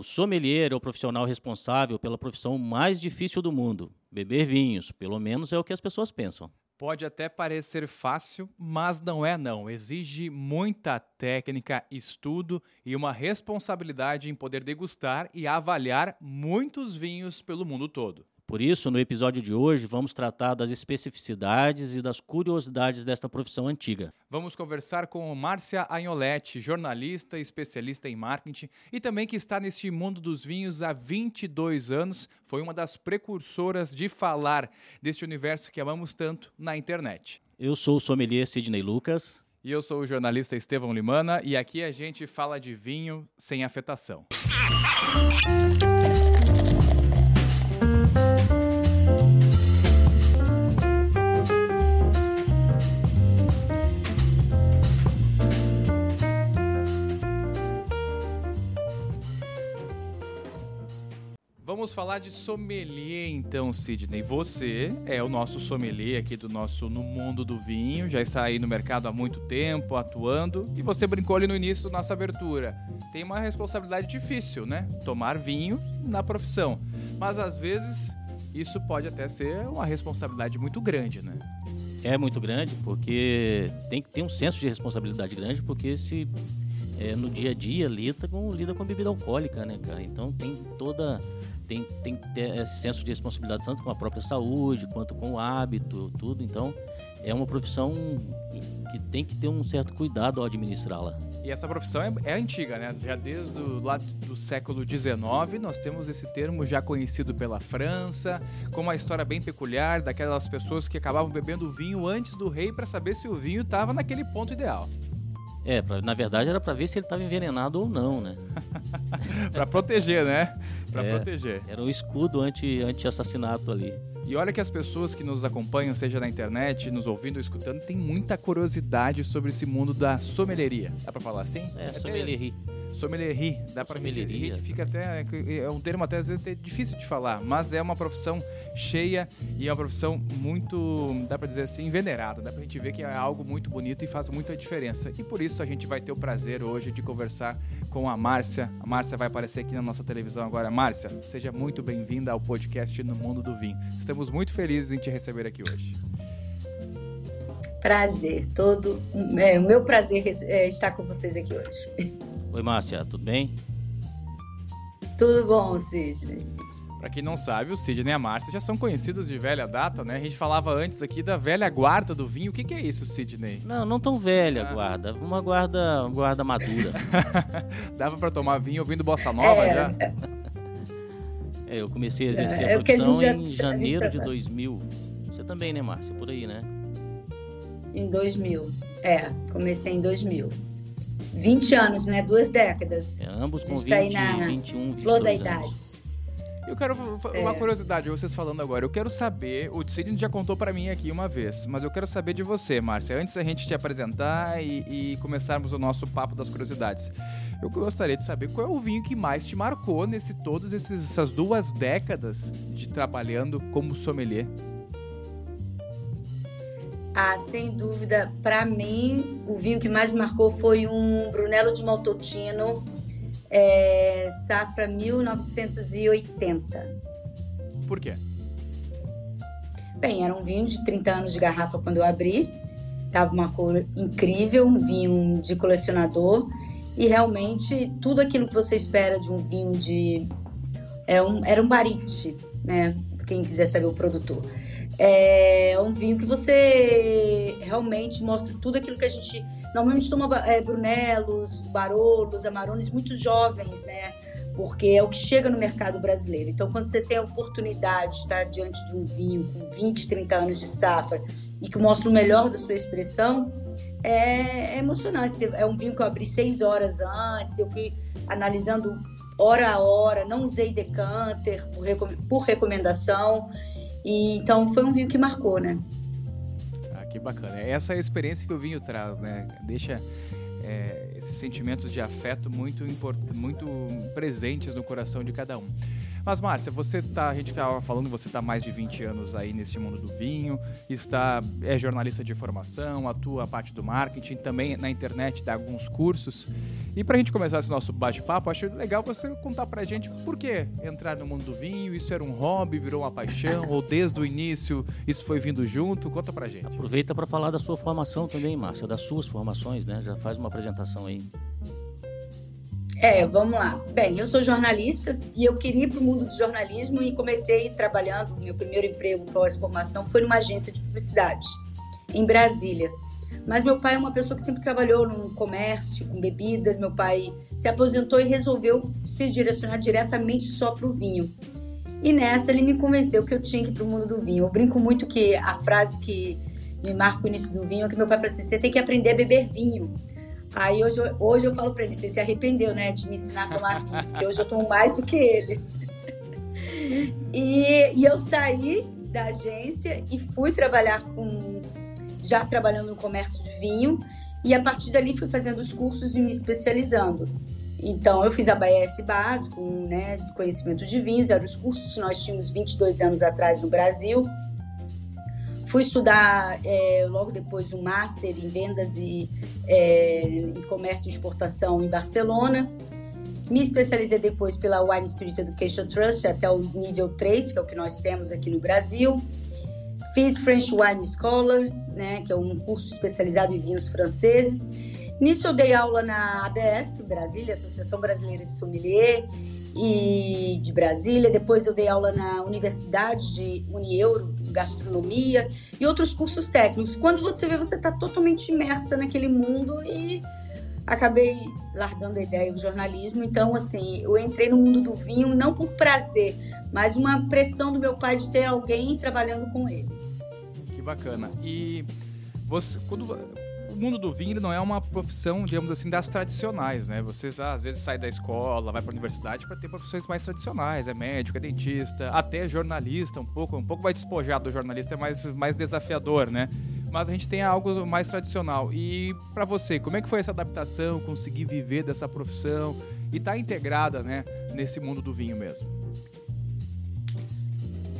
O sommelier é o profissional responsável pela profissão mais difícil do mundo, beber vinhos. Pelo menos é o que as pessoas pensam. Pode até parecer fácil, mas não é não. Exige muita técnica, estudo e uma responsabilidade em poder degustar e avaliar muitos vinhos pelo mundo todo. Por isso, no episódio de hoje, vamos tratar das especificidades e das curiosidades desta profissão antiga. Vamos conversar com Márcia Agnoletti, jornalista e especialista em marketing e também que está neste mundo dos vinhos há 22 anos. Foi uma das precursoras de falar deste universo que amamos tanto na internet. Eu sou o sommelier Sidney Lucas. E eu sou o jornalista Estevão Limana e aqui a gente fala de vinho sem afetação. Vamos falar de sommelier então, Sidney. Você é o nosso sommelier aqui do nosso No Mundo do Vinho, já está aí no mercado há muito tempo, atuando, e você brincou ali no início da nossa abertura. Tem uma responsabilidade difícil, né? Tomar vinho na profissão. Mas às vezes isso pode até ser uma responsabilidade muito grande, né? É muito grande, porque tem que ter um senso de responsabilidade grande, porque se é, no dia a dia lida com, lida com bebida alcoólica, né, cara? Então tem toda tem, tem que ter esse senso de responsabilidade tanto com a própria saúde quanto com o hábito, tudo. Então, é uma profissão que tem que ter um certo cuidado ao administrá-la. E essa profissão é, é, antiga, né? Já desde o lado do século XIX nós temos esse termo já conhecido pela França, com uma história bem peculiar daquelas pessoas que acabavam bebendo vinho antes do rei para saber se o vinho estava naquele ponto ideal. É, pra, na verdade era para ver se ele estava envenenado ou não, né? para proteger, né? Para é, proteger. Era um escudo anti-assassinato anti ali. E olha que as pessoas que nos acompanham, seja na internet, nos ouvindo ou escutando, tem muita curiosidade sobre esse mundo da sommelieria. Dá para falar assim? É, é sommelierie. Sommelerie, dá para Sommelieria. que fica até é um termo até às vezes difícil de falar, mas é uma profissão cheia e é uma profissão muito, dá para dizer assim, venerada. Dá pra gente ver que é algo muito bonito e faz muita diferença. E por isso a gente vai ter o prazer hoje de conversar com a Márcia. A Márcia vai aparecer aqui na nossa televisão agora. Márcia, seja muito bem-vinda ao podcast No Mundo do Vinho. Estamos muito felizes em te receber aqui hoje. Prazer, todo. É, o meu prazer é estar com vocês aqui hoje. Oi, Márcia, tudo bem? Tudo bom, Sidney. Para quem não sabe, o Sidney e a Márcia já são conhecidos de velha data, né? A gente falava antes aqui da velha guarda do vinho. O que, que é isso, Sidney? Não, não tão velha ah. guarda. Uma guarda, uma guarda madura. Dava para tomar vinho ouvindo bossa nova é, já? É, eu comecei a exercer é, a profissão a em já, janeiro de 2000. Você também, né, Márcia? Por aí, né? Em 2000. É, comecei em 2000. 20 anos, né? Duas décadas. É, ambos com 20, tá aí na 21, 22 flor da idade. Eu quero uma é. curiosidade, vocês falando agora. Eu quero saber, o Sidney já contou para mim aqui uma vez, mas eu quero saber de você, Márcia. Antes da gente te apresentar e, e, começarmos o nosso papo das curiosidades, eu gostaria de saber qual é o vinho que mais te marcou nesse todas essas duas décadas de trabalhando como sommelier. Ah, sem dúvida, para mim, o vinho que mais marcou foi um Brunello de Maltotino é, safra 1980. Por quê? Bem, era um vinho de 30 anos de garrafa quando eu abri. Tava uma cor incrível, um vinho de colecionador e realmente tudo aquilo que você espera de um vinho de é um, era um barite, né? Quem quiser saber o produtor. É um vinho que você realmente mostra tudo aquilo que a gente Normalmente toma é, Brunelos, Barolos, Amarones muito jovens, né? Porque é o que chega no mercado brasileiro. Então, quando você tem a oportunidade de estar diante de um vinho com 20, 30 anos de safra e que mostra o melhor da sua expressão, é, é emocionante. É um vinho que eu abri seis horas antes, eu fui analisando hora a hora, não usei decanter por, por recomendação. E, então, foi um vinho que marcou, né? que bacana. Essa é a experiência que o vinho traz, né? Deixa é, esses sentimentos de afeto muito, muito presentes no coração de cada um. Mas, Márcia, você tá, a gente estava falando, você está mais de 20 anos aí nesse mundo do vinho, está é jornalista de formação, atua a parte do marketing, também na internet dá alguns cursos. E para a gente começar esse nosso bate-papo, acho legal você contar para a gente por que entrar no mundo do vinho, isso era um hobby, virou uma paixão, ou desde o início isso foi vindo junto? Conta para a gente. Aproveita para falar da sua formação também, Márcia, das suas formações, né? Já faz uma apresentação aí. É, vamos lá. Bem, eu sou jornalista e eu queria ir para o mundo do jornalismo e comecei trabalhando. Meu primeiro emprego pós-formação foi numa agência de publicidade em Brasília. Mas meu pai é uma pessoa que sempre trabalhou no comércio, com bebidas. Meu pai se aposentou e resolveu se direcionar diretamente só para o vinho. E nessa ele me convenceu que eu tinha que ir para o mundo do vinho. Eu brinco muito que a frase que me marca o início do vinho é que meu pai falou assim: você tem que aprender a beber vinho. Aí hoje, hoje eu falo para ele, você se arrependeu, né, de me ensinar a tomar vinho, porque hoje eu tomo mais do que ele. E, e eu saí da agência e fui trabalhar com, já trabalhando no comércio de vinho, e a partir dali fui fazendo os cursos e me especializando. Então, eu fiz a BS básico, né, de conhecimento de vinhos, eram os cursos que nós tínhamos 22 anos atrás no Brasil. Fui estudar é, logo depois um Master em Vendas e é, em Comércio e Exportação em Barcelona. Me especializei depois pela Wine Spirit Education Trust até o nível 3, que é o que nós temos aqui no Brasil. Fiz French Wine Scholar, né, que é um curso especializado em vinhos franceses. Nisso eu dei aula na ABS, Brasília, Associação Brasileira de Sommelier, e de Brasília. Depois eu dei aula na Universidade de Unieuro, gastronomia e outros cursos técnicos. Quando você vê, você está totalmente imersa naquele mundo e acabei largando a ideia do jornalismo. Então, assim, eu entrei no mundo do vinho não por prazer, mas uma pressão do meu pai de ter alguém trabalhando com ele. Que bacana. E você, quando mundo do vinho não é uma profissão, digamos assim, das tradicionais, né? Vocês ah, às vezes saem da escola, vai para a universidade para ter profissões mais tradicionais, é médico, é dentista, até jornalista, um pouco, um pouco mais despojado do jornalista, é mais, mais desafiador, né? Mas a gente tem algo mais tradicional. E para você, como é que foi essa adaptação, conseguir viver dessa profissão e estar tá integrada, né, nesse mundo do vinho mesmo?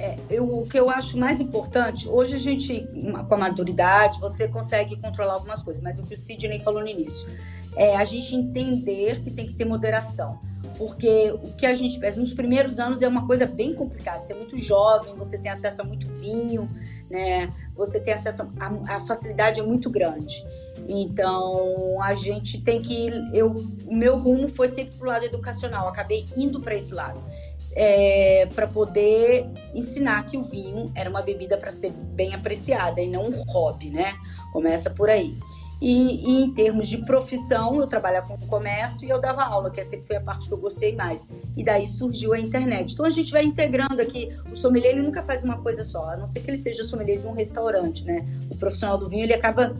É, eu, o que eu acho mais importante, hoje a gente, com a maturidade, você consegue controlar algumas coisas, mas o que o Sidney falou no início, é a gente entender que tem que ter moderação. Porque o que a gente pede nos primeiros anos é uma coisa bem complicada. Você é muito jovem, você tem acesso a muito vinho, né? Você tem acesso a, a facilidade é muito grande. Então a gente tem que eu o meu rumo foi sempre pro lado educacional. acabei indo para esse lado é, para poder ensinar que o vinho era uma bebida para ser bem apreciada e não um hobby, né? Começa por aí. E, e, em termos de profissão, eu trabalhava com comércio e eu dava aula, que sempre foi a parte que eu gostei mais. E daí surgiu a internet. Então a gente vai integrando aqui. O sommelier ele nunca faz uma coisa só, a não ser que ele seja sommelier de um restaurante, né? O profissional do vinho ele acaba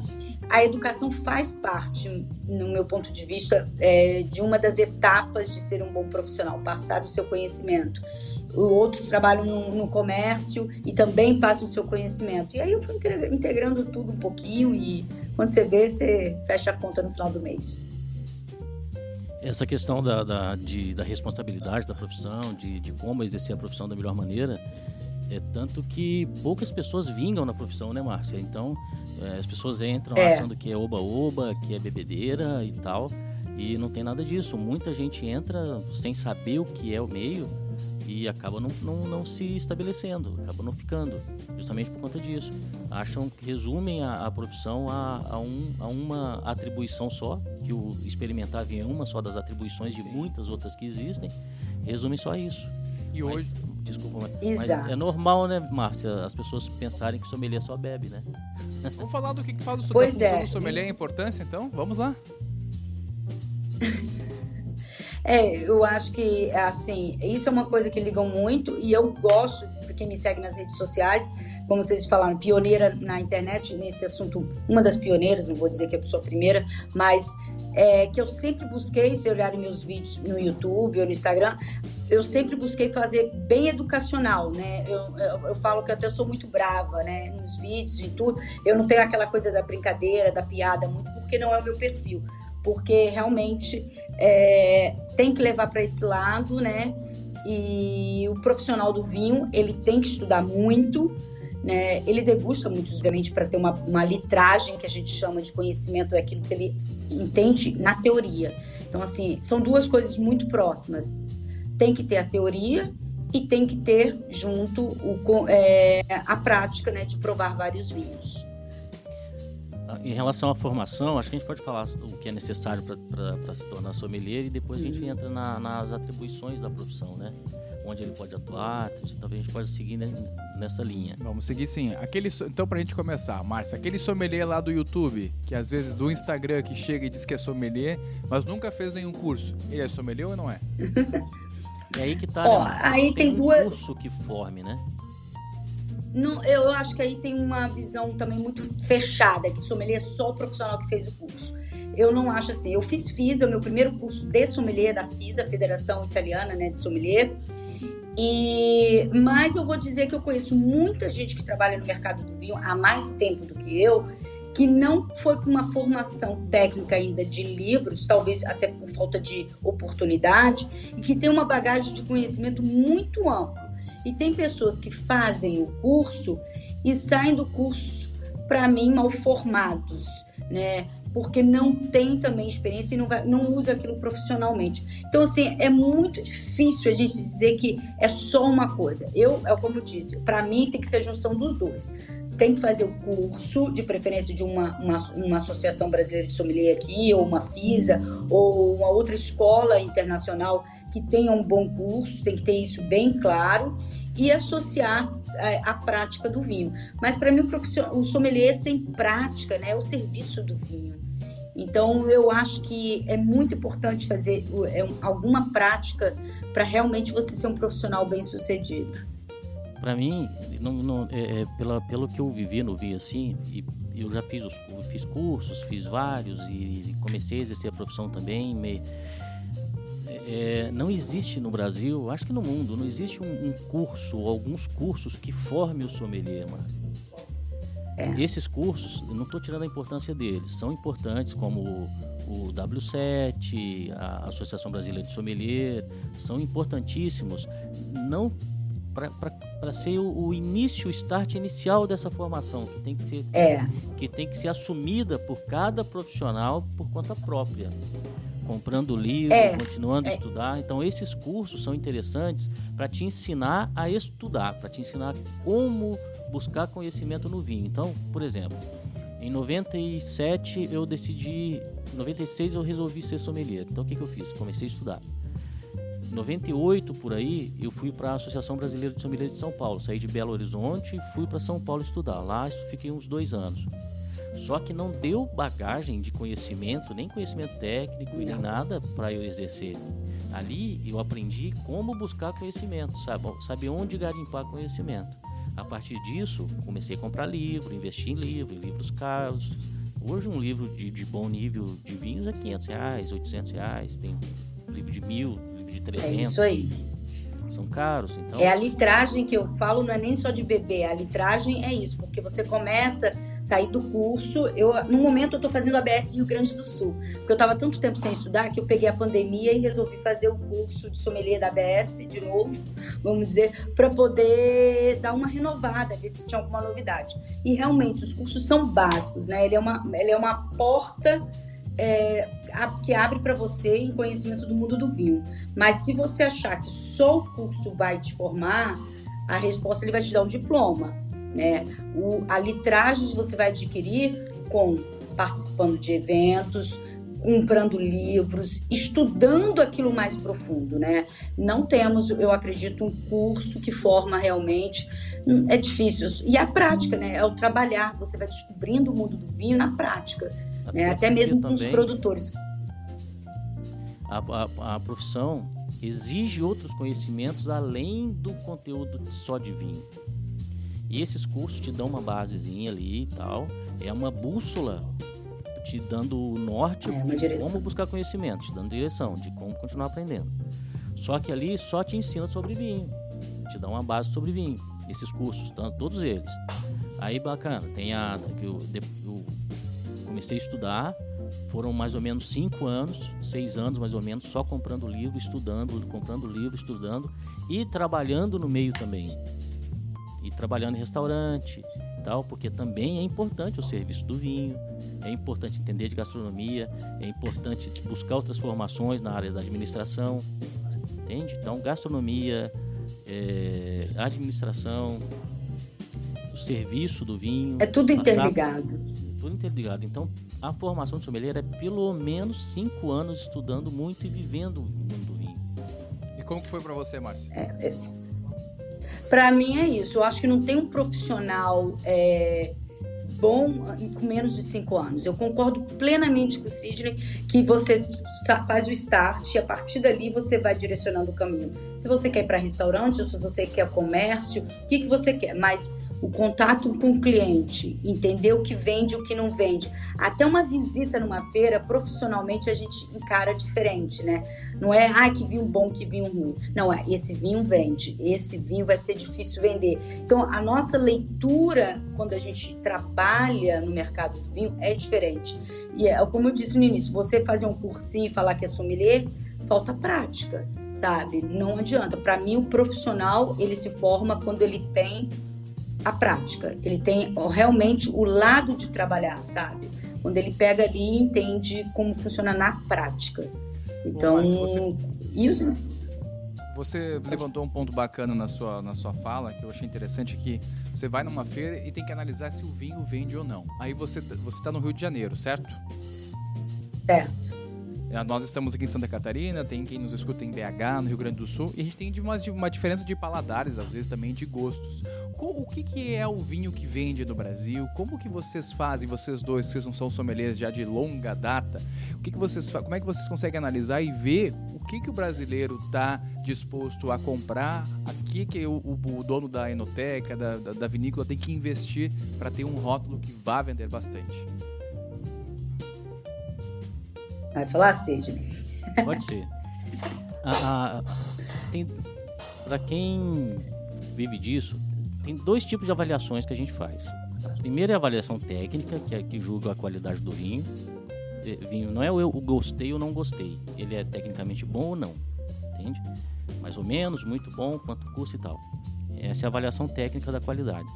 a educação faz parte, no meu ponto de vista, é, de uma das etapas de ser um bom profissional, passar o seu conhecimento. Outros trabalham no, no comércio e também passam o seu conhecimento. E aí eu fui integrando tudo um pouquinho e quando você vê, você fecha a conta no final do mês. Essa questão da, da, de, da responsabilidade da profissão, de, de como exercer a profissão da melhor maneira, é tanto que poucas pessoas vingam na profissão, né, Márcia? Então, é, as pessoas entram é. achando que é oba-oba, que é bebedeira e tal, e não tem nada disso. Muita gente entra sem saber o que é o meio e acaba não, não, não se estabelecendo, acaba não ficando, justamente por conta disso. Acham que resumem a, a profissão a, a, um, a uma atribuição só, que o experimentar vem uma só das atribuições de muitas outras que existem, resumem só a isso. E Mas, hoje, desculpa, mas, mas, é normal, né, Márcia, as pessoas pensarem que o sommelier só bebe, né? Vamos falar do que, que fala do, pois da função é, do sommelier, isso... a importância, então? Vamos lá. É, eu acho que, assim, isso é uma coisa que ligam muito e eu gosto, para quem me segue nas redes sociais, como vocês falaram, pioneira na internet nesse assunto, uma das pioneiras, não vou dizer que é a pessoa primeira, mas é, que eu sempre busquei, se olharem meus vídeos no YouTube ou no Instagram, eu sempre busquei fazer bem educacional, né? Eu, eu, eu, falo que até sou muito brava, né? Nos vídeos e tudo. Eu não tenho aquela coisa da brincadeira, da piada, muito porque não é o meu perfil. Porque realmente é, tem que levar para esse lado, né? e o profissional do vinho ele tem que estudar muito, né? Ele degusta muito, obviamente, para ter uma, uma litragem que a gente chama de conhecimento daquilo que ele entende na teoria. Então, assim, são duas coisas muito próximas. Tem que ter a teoria e tem que ter junto o, é, a prática né, de provar vários vinhos. Ah, em relação à formação, acho que a gente pode falar o que é necessário para se tornar sommelier e depois a gente uhum. entra na, nas atribuições da profissão, né? Onde ele pode atuar, talvez a gente pode seguir nessa linha. Vamos seguir sim. Aquele, então, para a gente começar, Márcia, aquele sommelier lá do YouTube, que às vezes do Instagram que chega e diz que é sommelier, mas nunca fez nenhum curso. Ele é sommelier ou não é? é aí que tá, Ó, né, aí tem, tem um duas... curso que forme, né? Não, eu acho que aí tem uma visão também muito fechada, que sommelier é só o profissional que fez o curso. Eu não acho assim. Eu fiz FISA, o meu primeiro curso de sommelier da FISA, Federação Italiana né, de Sommelier. E, mas eu vou dizer que eu conheço muita gente que trabalha no mercado do vinho há mais tempo do que eu, que não foi com uma formação técnica ainda de livros, talvez até por falta de oportunidade, e que tem uma bagagem de conhecimento muito amplo. E tem pessoas que fazem o curso e saem do curso, para mim, mal formados, né? Porque não tem também experiência e não, vai, não usa aquilo profissionalmente. Então, assim, é muito difícil a gente dizer que é só uma coisa. Eu, é como eu disse, para mim tem que ser a junção dos dois. Você tem que fazer o curso, de preferência de uma, uma, uma associação brasileira de sommelier aqui, ou uma FISA, ou uma outra escola internacional que tenha um bom curso, tem que ter isso bem claro e associar a, é, a prática do vinho. Mas para mim o, o sommelier sem prática, né, é o serviço do vinho. Então eu acho que é muito importante fazer é, alguma prática para realmente você ser um profissional bem sucedido. Para mim, não, não, é, é, pela, pelo que eu vivi no vinho assim, e eu já fiz, os, fiz cursos, fiz vários e comecei a exercer a profissão também. Me, é, não existe no Brasil, acho que no mundo, não existe um, um curso, alguns cursos que forme o sommelier, mas é. esses cursos, não estou tirando a importância deles, são importantes como o, o W7, a Associação Brasileira de Sommelier, são importantíssimos, não para ser o, o, início, o start inicial dessa formação, que tem que ser, é. que tem que ser assumida por cada profissional por conta própria comprando livro, é, continuando a é. estudar. Então, esses cursos são interessantes para te ensinar a estudar, para te ensinar como buscar conhecimento no vinho. Então, por exemplo, em 97 eu decidi, em 96 eu resolvi ser sommelier. Então, o que, que eu fiz? Comecei a estudar. Em 98 por aí, eu fui para a Associação Brasileira de Sommeliers de São Paulo. Saí de Belo Horizonte e fui para São Paulo estudar. Lá fiquei uns dois anos. Só que não deu bagagem de conhecimento, nem conhecimento técnico e nem nada para eu exercer. Ali eu aprendi como buscar conhecimento, sabe? Saber onde garimpar conhecimento. A partir disso, comecei a comprar livro, investir em livro, livros caros. Hoje um livro de, de bom nível de vinhos é 500 reais, 800 reais. Tem livro de mil, livro de 300. É isso aí. São caros, então... É a litragem que eu falo, não é nem só de beber. A litragem é isso, porque você começa saí do curso. Eu, no momento, eu estou fazendo ABS Rio Grande do Sul, porque eu estava tanto tempo sem estudar que eu peguei a pandemia e resolvi fazer o curso de sommelier da ABS de novo, vamos dizer, para poder dar uma renovada, ver se tinha alguma novidade. E realmente, os cursos são básicos, né? Ele é uma, ele é uma porta. É, que abre para você em conhecimento do mundo do vinho. Mas se você achar que só o curso vai te formar, a resposta ele vai te dar um diploma. Né? O, a litragem você vai adquirir com participando de eventos, comprando livros, estudando aquilo mais profundo, né? Não temos, eu acredito, um curso que forma realmente, hum, é difícil. E a prática, né? É o trabalhar, você vai descobrindo o mundo do vinho na prática, né? Até mesmo com os produtores. A, a, a profissão exige outros conhecimentos além do conteúdo só de vinho. E esses cursos te dão uma basezinha ali e tal. É uma bússola te dando o norte é de como buscar conhecimento, te dando direção de como continuar aprendendo. Só que ali só te ensina sobre vinho, te dá uma base sobre vinho. Esses cursos, todos eles. Aí bacana, tem a que eu, eu comecei a estudar, foram mais ou menos cinco anos, seis anos mais ou menos, só comprando livro, estudando, comprando livro, estudando e trabalhando no meio também. E trabalhando em restaurante, tal, porque também é importante o serviço do vinho, é importante entender de gastronomia, é importante buscar outras formações na área da administração, entende? Então, gastronomia, é, administração, o serviço do vinho. É tudo interligado. tudo interligado. Então, a formação de sommelier é pelo menos cinco anos estudando muito e vivendo o mundo do vinho. E como que foi para você, Márcia? É, é... Para mim é isso. Eu acho que não tem um profissional é, bom com menos de cinco anos. Eu concordo plenamente com o Sidney que você faz o start e a partir dali você vai direcionando o caminho. Se você quer ir para restaurante, se você quer comércio, o que, que você quer. Mas o contato com o cliente, entender o que vende e o que não vende. Até uma visita numa feira, profissionalmente, a gente encara diferente, né? Não é, ah, que vinho bom, que vinho ruim. Não, é, esse vinho vende, esse vinho vai ser difícil vender. Então, a nossa leitura, quando a gente trabalha no mercado do vinho, é diferente. E é como eu disse no início, você fazer um cursinho e falar que é sommelier, falta prática, sabe? Não adianta. Para mim, o profissional, ele se forma quando ele tem a prática. Ele tem realmente o lado de trabalhar, sabe? Quando ele pega ali e entende como funciona na prática. Então, Bom, você... isso. Você levantou um ponto bacana na sua, na sua fala, que eu achei interessante, que você vai numa feira e tem que analisar se o vinho vende ou não. Aí você está no Rio de Janeiro, certo? Certo. É, nós estamos aqui em Santa Catarina, tem quem nos escuta em BH, no Rio Grande do Sul, e a gente tem uma, uma diferença de paladares, às vezes também de gostos. O que, que é o vinho que vende no Brasil? Como que vocês fazem, vocês dois, que não são sommeliers já de longa data, o que, que vocês como é que vocês conseguem analisar e ver o que, que o brasileiro está disposto a comprar, aqui que o, o, o dono da enoteca, da, da, da vinícola tem que investir para ter um rótulo que vá vender bastante? Vai falar, Sidney? Pode ser. Ah, tem, para quem vive disso, tem dois tipos de avaliações que a gente faz. A primeira é a avaliação técnica, que é que julga a qualidade do vinho. vinho não é o eu gostei ou não gostei. Ele é tecnicamente bom ou não. Entende? Mais ou menos, muito bom, quanto custa e tal. Essa é a avaliação técnica da qualidade.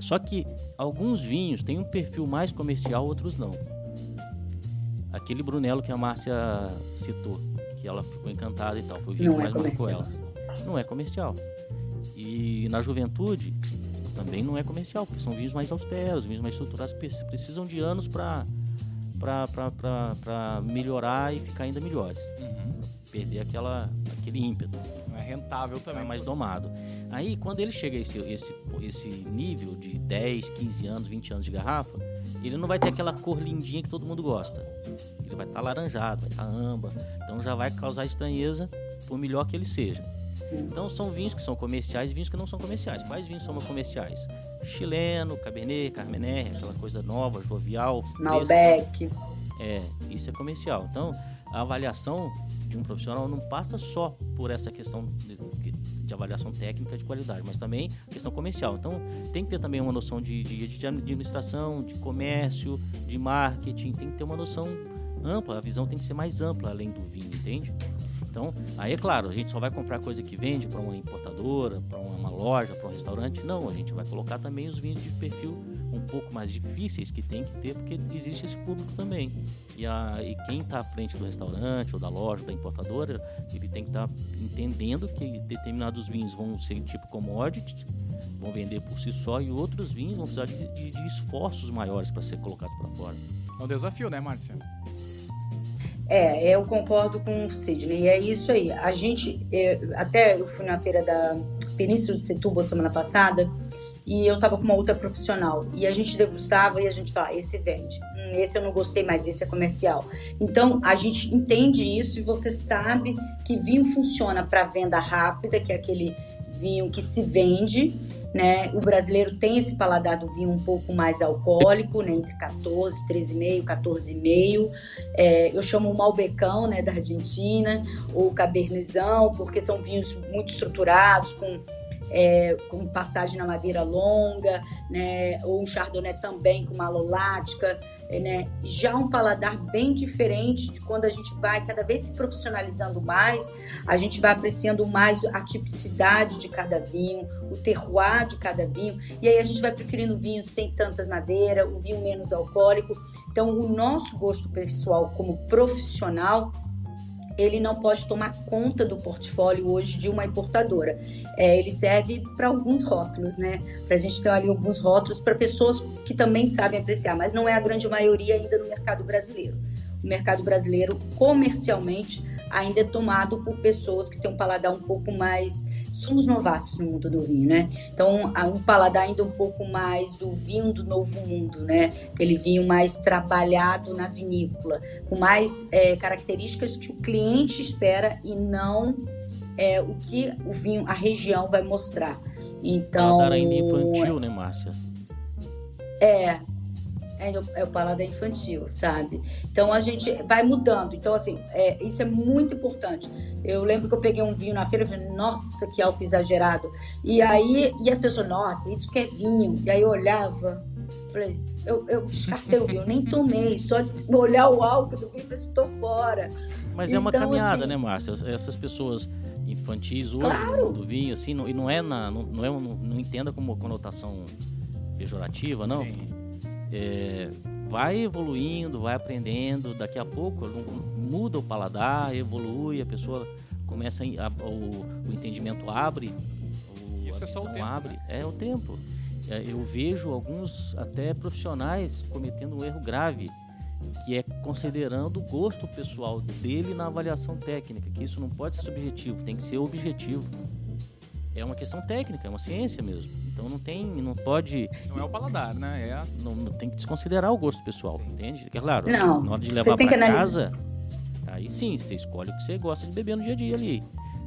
Só que alguns vinhos têm um perfil mais comercial, outros não. Aquele Brunello que a Márcia citou, que ela ficou encantada e tal, foi o vinho que é mais marcou ela. Não é comercial. E na juventude também não é comercial, porque são vinhos mais austeros, vinhos mais estruturados, precisam de anos para para melhorar e ficar ainda melhores. Uhum. Perder aquela, aquele ímpeto. Rentável também. É mais domado. Aí, quando ele chega a esse, esse, esse nível de 10, 15 anos, 20 anos de garrafa, ele não vai ter aquela cor lindinha que todo mundo gosta. Ele vai estar tá laranjado, vai estar tá amba. Então já vai causar estranheza, por melhor que ele seja. Então são vinhos que são comerciais e vinhos que não são comerciais. Quais vinhos são comerciais? Chileno, Cabernet, Carmener, aquela coisa nova, jovial. Malbec. É, isso é comercial. Então, a avaliação de um profissional não passa só por essa questão de, de avaliação técnica de qualidade, mas também questão comercial. Então, tem que ter também uma noção de, de, de administração, de comércio, de marketing, tem que ter uma noção ampla, a visão tem que ser mais ampla além do vinho, entende? Então, aí é claro, a gente só vai comprar coisa que vende para uma importadora, para uma loja, para um restaurante. Não, a gente vai colocar também os vinhos de perfil um pouco mais difíceis que tem que ter, porque existe esse público também. E, a, e quem está à frente do restaurante, ou da loja, ou da importadora, ele tem que estar tá entendendo que determinados vinhos vão ser tipo commodities, vão vender por si só, e outros vinhos vão precisar de, de, de esforços maiores para ser colocados para fora. É um desafio, né, Márcia? É, eu concordo com o Sidney. E é isso aí. A gente, eu, até eu fui na feira da Península de Setúbal semana passada e eu tava com uma outra profissional e a gente degustava e a gente fala, esse vende, hum, esse eu não gostei mais, esse é comercial. Então a gente entende isso e você sabe que vinho funciona para venda rápida, que é aquele vinho que se vende, né? O brasileiro tem esse paladar do vinho um pouco mais alcoólico, né? Entre 14, 13,5, 14,5. É, eu chamo o Malbecão, né? Da Argentina, ou Cabernetão, porque são vinhos muito estruturados, com é, com passagem na madeira longa, né? Ou um chardonnay também com malolática, né? Já um paladar bem diferente de quando a gente vai cada vez se profissionalizando mais, a gente vai apreciando mais a tipicidade de cada vinho, o terroir de cada vinho, e aí a gente vai preferindo vinho sem tantas madeira, um vinho menos alcoólico. Então, o nosso gosto pessoal como profissional ele não pode tomar conta do portfólio hoje de uma importadora. É, ele serve para alguns rótulos, né? Para a gente ter ali alguns rótulos para pessoas que também sabem apreciar, mas não é a grande maioria ainda no mercado brasileiro. O mercado brasileiro, comercialmente, ainda é tomado por pessoas que têm um paladar um pouco mais somos novatos no mundo do vinho, né? Então, um paladar ainda um pouco mais do vinho do novo mundo, né? Aquele vinho mais trabalhado na vinícola, com mais é, características que o cliente espera e não é, o que o vinho, a região vai mostrar. Então, paladar ainda infantil, né, Márcia? É, é, é o paladar infantil, sabe? Então a gente vai mudando. Então, assim, é, isso é muito importante. Eu lembro que eu peguei um vinho na feira e falei, nossa, que álcool exagerado. E aí, e as pessoas, nossa, isso que é vinho. E aí eu olhava, falei, eu, eu descartei o vinho, nem tomei, só de olhar o álcool do vinho, falei, estou fora. Mas então, é uma então, caminhada, assim, né, Márcia? Essas pessoas infantis hoje claro. do vinho, assim, não, e não é na. Não, não, é, não, não entenda como conotação pejorativa, não. Sim é, vai evoluindo, vai aprendendo, daqui a pouco muda o paladar, evolui, a pessoa começa a, o, o, entendimento abre, o, Isso a é só o tempo, abre, né? é o tempo. É, eu vejo alguns até profissionais cometendo um erro grave, que é considerando o gosto pessoal dele na avaliação técnica, que isso não pode ser subjetivo, tem que ser objetivo. É uma questão técnica, é uma ciência mesmo. Então não tem, não pode. Não é o paladar, né? É a... não, não, tem que desconsiderar o gosto pessoal, sim. entende? É claro, não, na hora de levar para casa, aí sim, você escolhe o que você gosta de beber no dia a dia ali.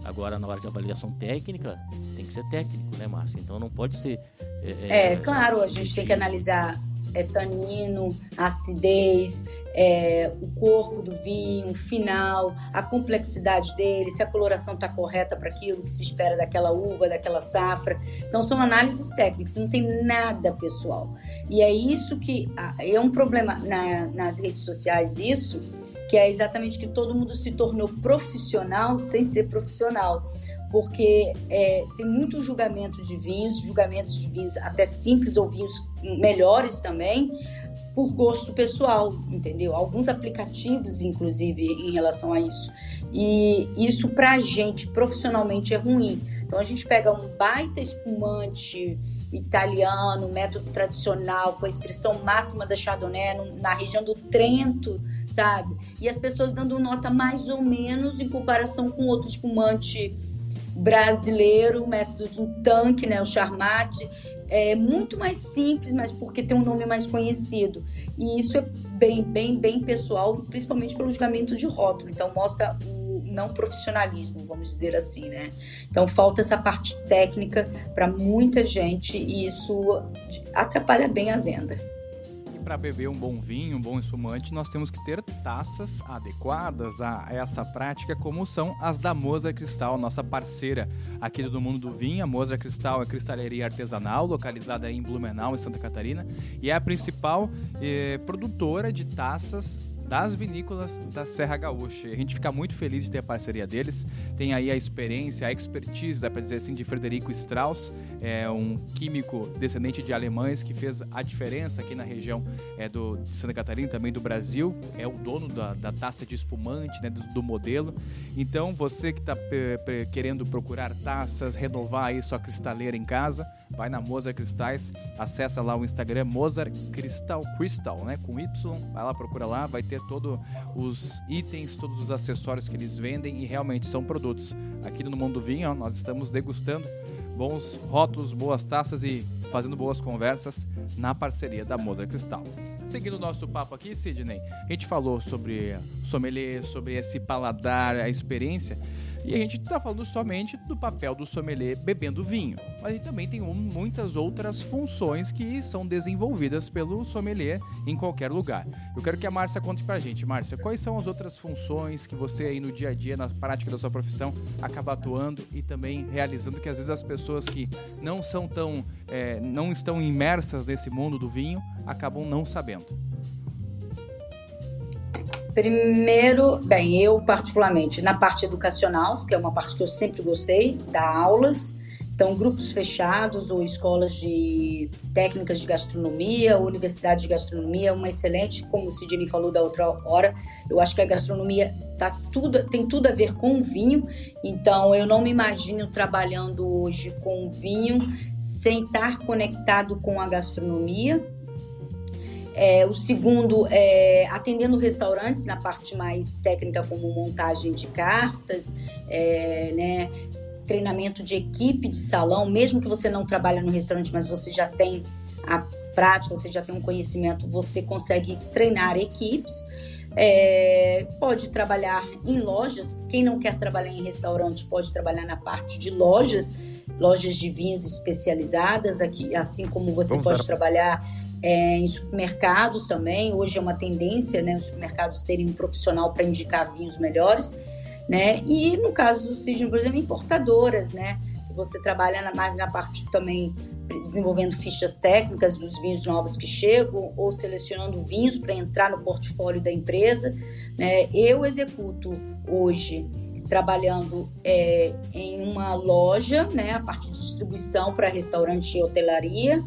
Agora, na hora de avaliação técnica, tem que ser técnico, né, Márcia? Então não pode ser. É, é, é claro, a gente tem que analisar é, tanino, acidez, é, o corpo do vinho, o final, a complexidade dele, se a coloração está correta para aquilo que se espera daquela uva, daquela safra. Então, são análises técnicas, não tem nada pessoal. E é isso que é um problema na, nas redes sociais, isso, que é exatamente que todo mundo se tornou profissional sem ser profissional porque é, tem muitos julgamentos de vinhos, julgamentos de vinhos até simples ou vinhos melhores também, por gosto pessoal, entendeu? Alguns aplicativos, inclusive, em relação a isso. E isso, para a gente, profissionalmente, é ruim. Então, a gente pega um baita espumante italiano, método tradicional, com a expressão máxima da Chardonnay na região do Trento, sabe? E as pessoas dando nota mais ou menos em comparação com outro espumante brasileiro, o método do tanque, né, o Charmat, é muito mais simples, mas porque tem um nome mais conhecido. E isso é bem, bem, bem pessoal, principalmente pelo julgamento de rótulo. Então mostra o não profissionalismo, vamos dizer assim, né? Então falta essa parte técnica para muita gente e isso atrapalha bem a venda para beber um bom vinho, um bom espumante, nós temos que ter taças adequadas a essa prática, como são as da Moza Cristal, nossa parceira aqui do Mundo do Vinho. A Moza Cristal é cristaleria artesanal, localizada em Blumenau, em Santa Catarina, e é a principal eh, produtora de taças das vinícolas da Serra Gaúcha. A gente fica muito feliz de ter a parceria deles. Tem aí a experiência, a expertise, dá para dizer assim, de Frederico Strauss, é um químico descendente de alemães que fez a diferença aqui na região é, do, de Santa Catarina, também do Brasil. É o dono da, da taça de espumante, né, do, do modelo. Então, você que está querendo procurar taças, renovar aí sua cristaleira em casa, vai na Mozart Cristais, acessa lá o Instagram Mozart Crystal Crystal, né, com Y, vai lá, procura lá, vai ter todos os itens, todos os acessórios que eles vendem e realmente são produtos. Aqui no Mundo Vinho, ó, nós estamos degustando bons rótulos, boas taças e fazendo boas conversas na parceria da Mozart Cristal. Seguindo o nosso papo aqui, Sidney, a gente falou sobre sommelier, sobre esse paladar, a experiência. E a gente está falando somente do papel do sommelier bebendo vinho, mas gente também tem muitas outras funções que são desenvolvidas pelo sommelier em qualquer lugar. Eu quero que a Márcia conte para a gente. Márcia, quais são as outras funções que você aí no dia a dia, na prática da sua profissão, acaba atuando e também realizando que às vezes as pessoas que não são tão, é, não estão imersas nesse mundo do vinho, acabam não sabendo. Primeiro, bem, eu particularmente na parte educacional, que é uma parte que eu sempre gostei, dar aulas. Então, grupos fechados ou escolas de técnicas de gastronomia, universidade de gastronomia, uma excelente, como o Sidney falou da outra hora, eu acho que a gastronomia tá tudo, tem tudo a ver com vinho, então eu não me imagino trabalhando hoje com vinho sem estar conectado com a gastronomia. É, o segundo é atendendo restaurantes na parte mais técnica, como montagem de cartas, é, né, treinamento de equipe de salão, mesmo que você não trabalhe no restaurante, mas você já tem a prática, você já tem um conhecimento, você consegue treinar equipes. É, pode trabalhar em lojas. Quem não quer trabalhar em restaurante pode trabalhar na parte de lojas, lojas de vinhos especializadas, aqui, assim como você Vamos pode dar... trabalhar é, em supermercados também. Hoje é uma tendência, né, os supermercados terem um profissional para indicar vinhos melhores, né? E no caso do Sidney, por exemplo, importadoras, né? Você trabalha mais na parte também desenvolvendo fichas técnicas dos vinhos novos que chegam ou selecionando vinhos para entrar no portfólio da empresa. Né? Eu executo hoje trabalhando é, em uma loja, né, a parte de distribuição para restaurante e hotelaria,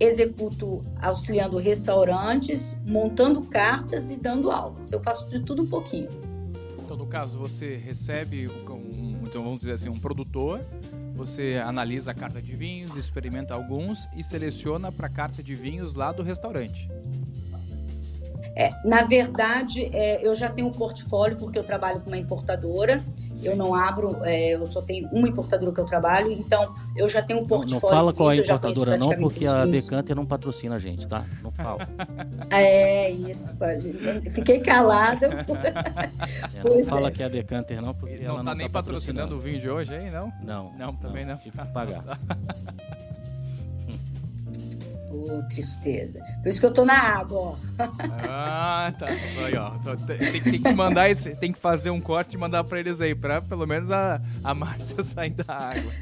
executo auxiliando restaurantes, montando cartas e dando aulas. Eu faço de tudo um pouquinho. Então, no caso, você recebe um, então vamos dizer assim, um produtor, você analisa a carta de vinhos, experimenta alguns e seleciona para a carta de vinhos lá do restaurante. É, na verdade, é, eu já tenho um portfólio porque eu trabalho com uma importadora eu não abro, é, eu só tenho uma importadora que eu trabalho, então eu já tenho um portfólio. Não, não fala qual é a importadora não, porque a Decanter não patrocina a gente, tá? Não fala. é, isso. Fiquei calada. é, não fala é. que é a Decanter não, porque não ela tá não tá nem patrocinando o vinho de hoje aí, não? Não. Não, também não. Tive que pagar. Oh, tristeza. Por isso que eu tô na água, ó. Ah, tá. Aí, ó. Tem, tem, que mandar esse. Tem que fazer um corte e mandar pra eles aí, pra pelo menos a, a Márcia sair da água.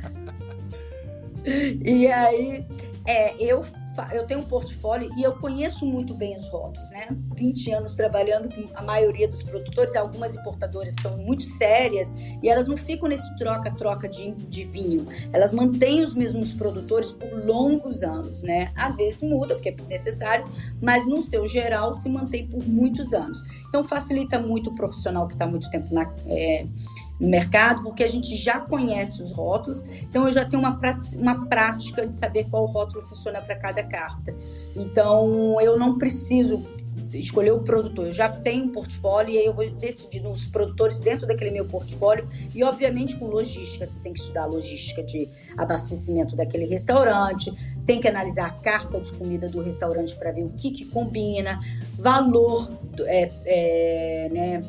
E aí, é, eu eu tenho um portfólio e eu conheço muito bem os rótulos, né? 20 anos trabalhando com a maioria dos produtores, algumas importadoras são muito sérias e elas não ficam nesse troca-troca de, de vinho. Elas mantêm os mesmos produtores por longos anos, né? Às vezes muda, porque é necessário, mas no seu geral se mantém por muitos anos. Então facilita muito o profissional que está muito tempo na. É, no mercado, porque a gente já conhece os rótulos, então eu já tenho uma, uma prática de saber qual rótulo funciona para cada carta. Então eu não preciso escolher o produtor, eu já tenho um portfólio e aí eu vou decidir nos produtores dentro daquele meu portfólio. E obviamente com logística, você tem que estudar a logística de abastecimento daquele restaurante, tem que analisar a carta de comida do restaurante para ver o que, que combina, valor é, é, né,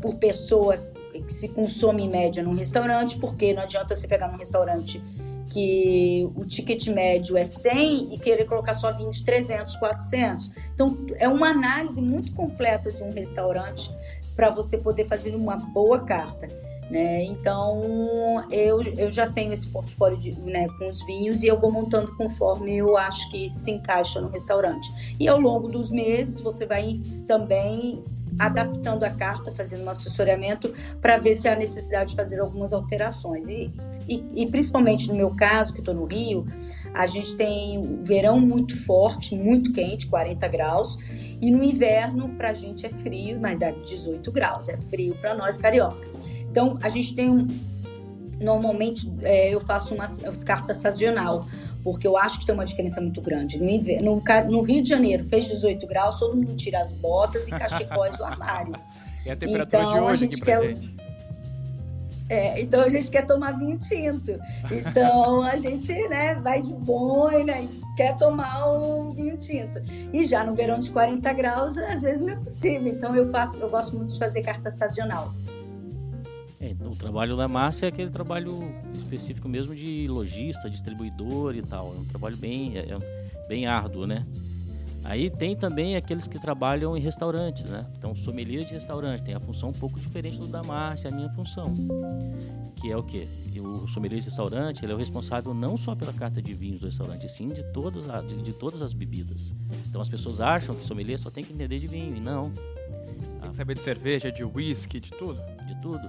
por pessoa que se consome em média num restaurante, porque não adianta você pegar num restaurante que o ticket médio é 100 e querer colocar só 20, 300, 400. Então, é uma análise muito completa de um restaurante para você poder fazer uma boa carta. Né? Então, eu, eu já tenho esse portfólio de, né, com os vinhos e eu vou montando conforme eu acho que se encaixa no restaurante. E ao longo dos meses, você vai também adaptando a carta, fazendo um assessoramento para ver se há necessidade de fazer algumas alterações. E, e, e principalmente no meu caso, que estou no Rio, a gente tem o verão muito forte, muito quente, 40 graus, e no inverno para a gente é frio, mas dá 18 graus, é frio para nós cariocas. Então a gente tem um. Normalmente é, eu faço uma carta sazonal, porque eu acho que tem uma diferença muito grande. No, inverno, no, no Rio de Janeiro fez 18 graus, todo mundo tira as botas e cachecóis do armário. É a temperatura então, de hoje aqui pra quer gente. É, então a gente quer tomar vinho tinto. Então a gente né, vai de boina e quer tomar um vinho tinto. E já no verão de 40 graus, às vezes não é possível. Então eu faço, eu gosto muito de fazer carta sazonal. É, o trabalho da Márcia é aquele trabalho específico mesmo de lojista, distribuidor e tal. É um trabalho bem, é, é bem árduo, né? Aí tem também aqueles que trabalham em restaurantes, né? Então, sommelier de restaurante tem a função um pouco diferente do da Márcia, a minha função. Que é o quê? O sommelier de restaurante, ele é o responsável não só pela carta de vinhos do restaurante, sim de todas, de, de todas as bebidas. Então, as pessoas acham que sommelier só tem que entender de vinho, e não. Tem que saber de cerveja, de whisky, de tudo? De tudo.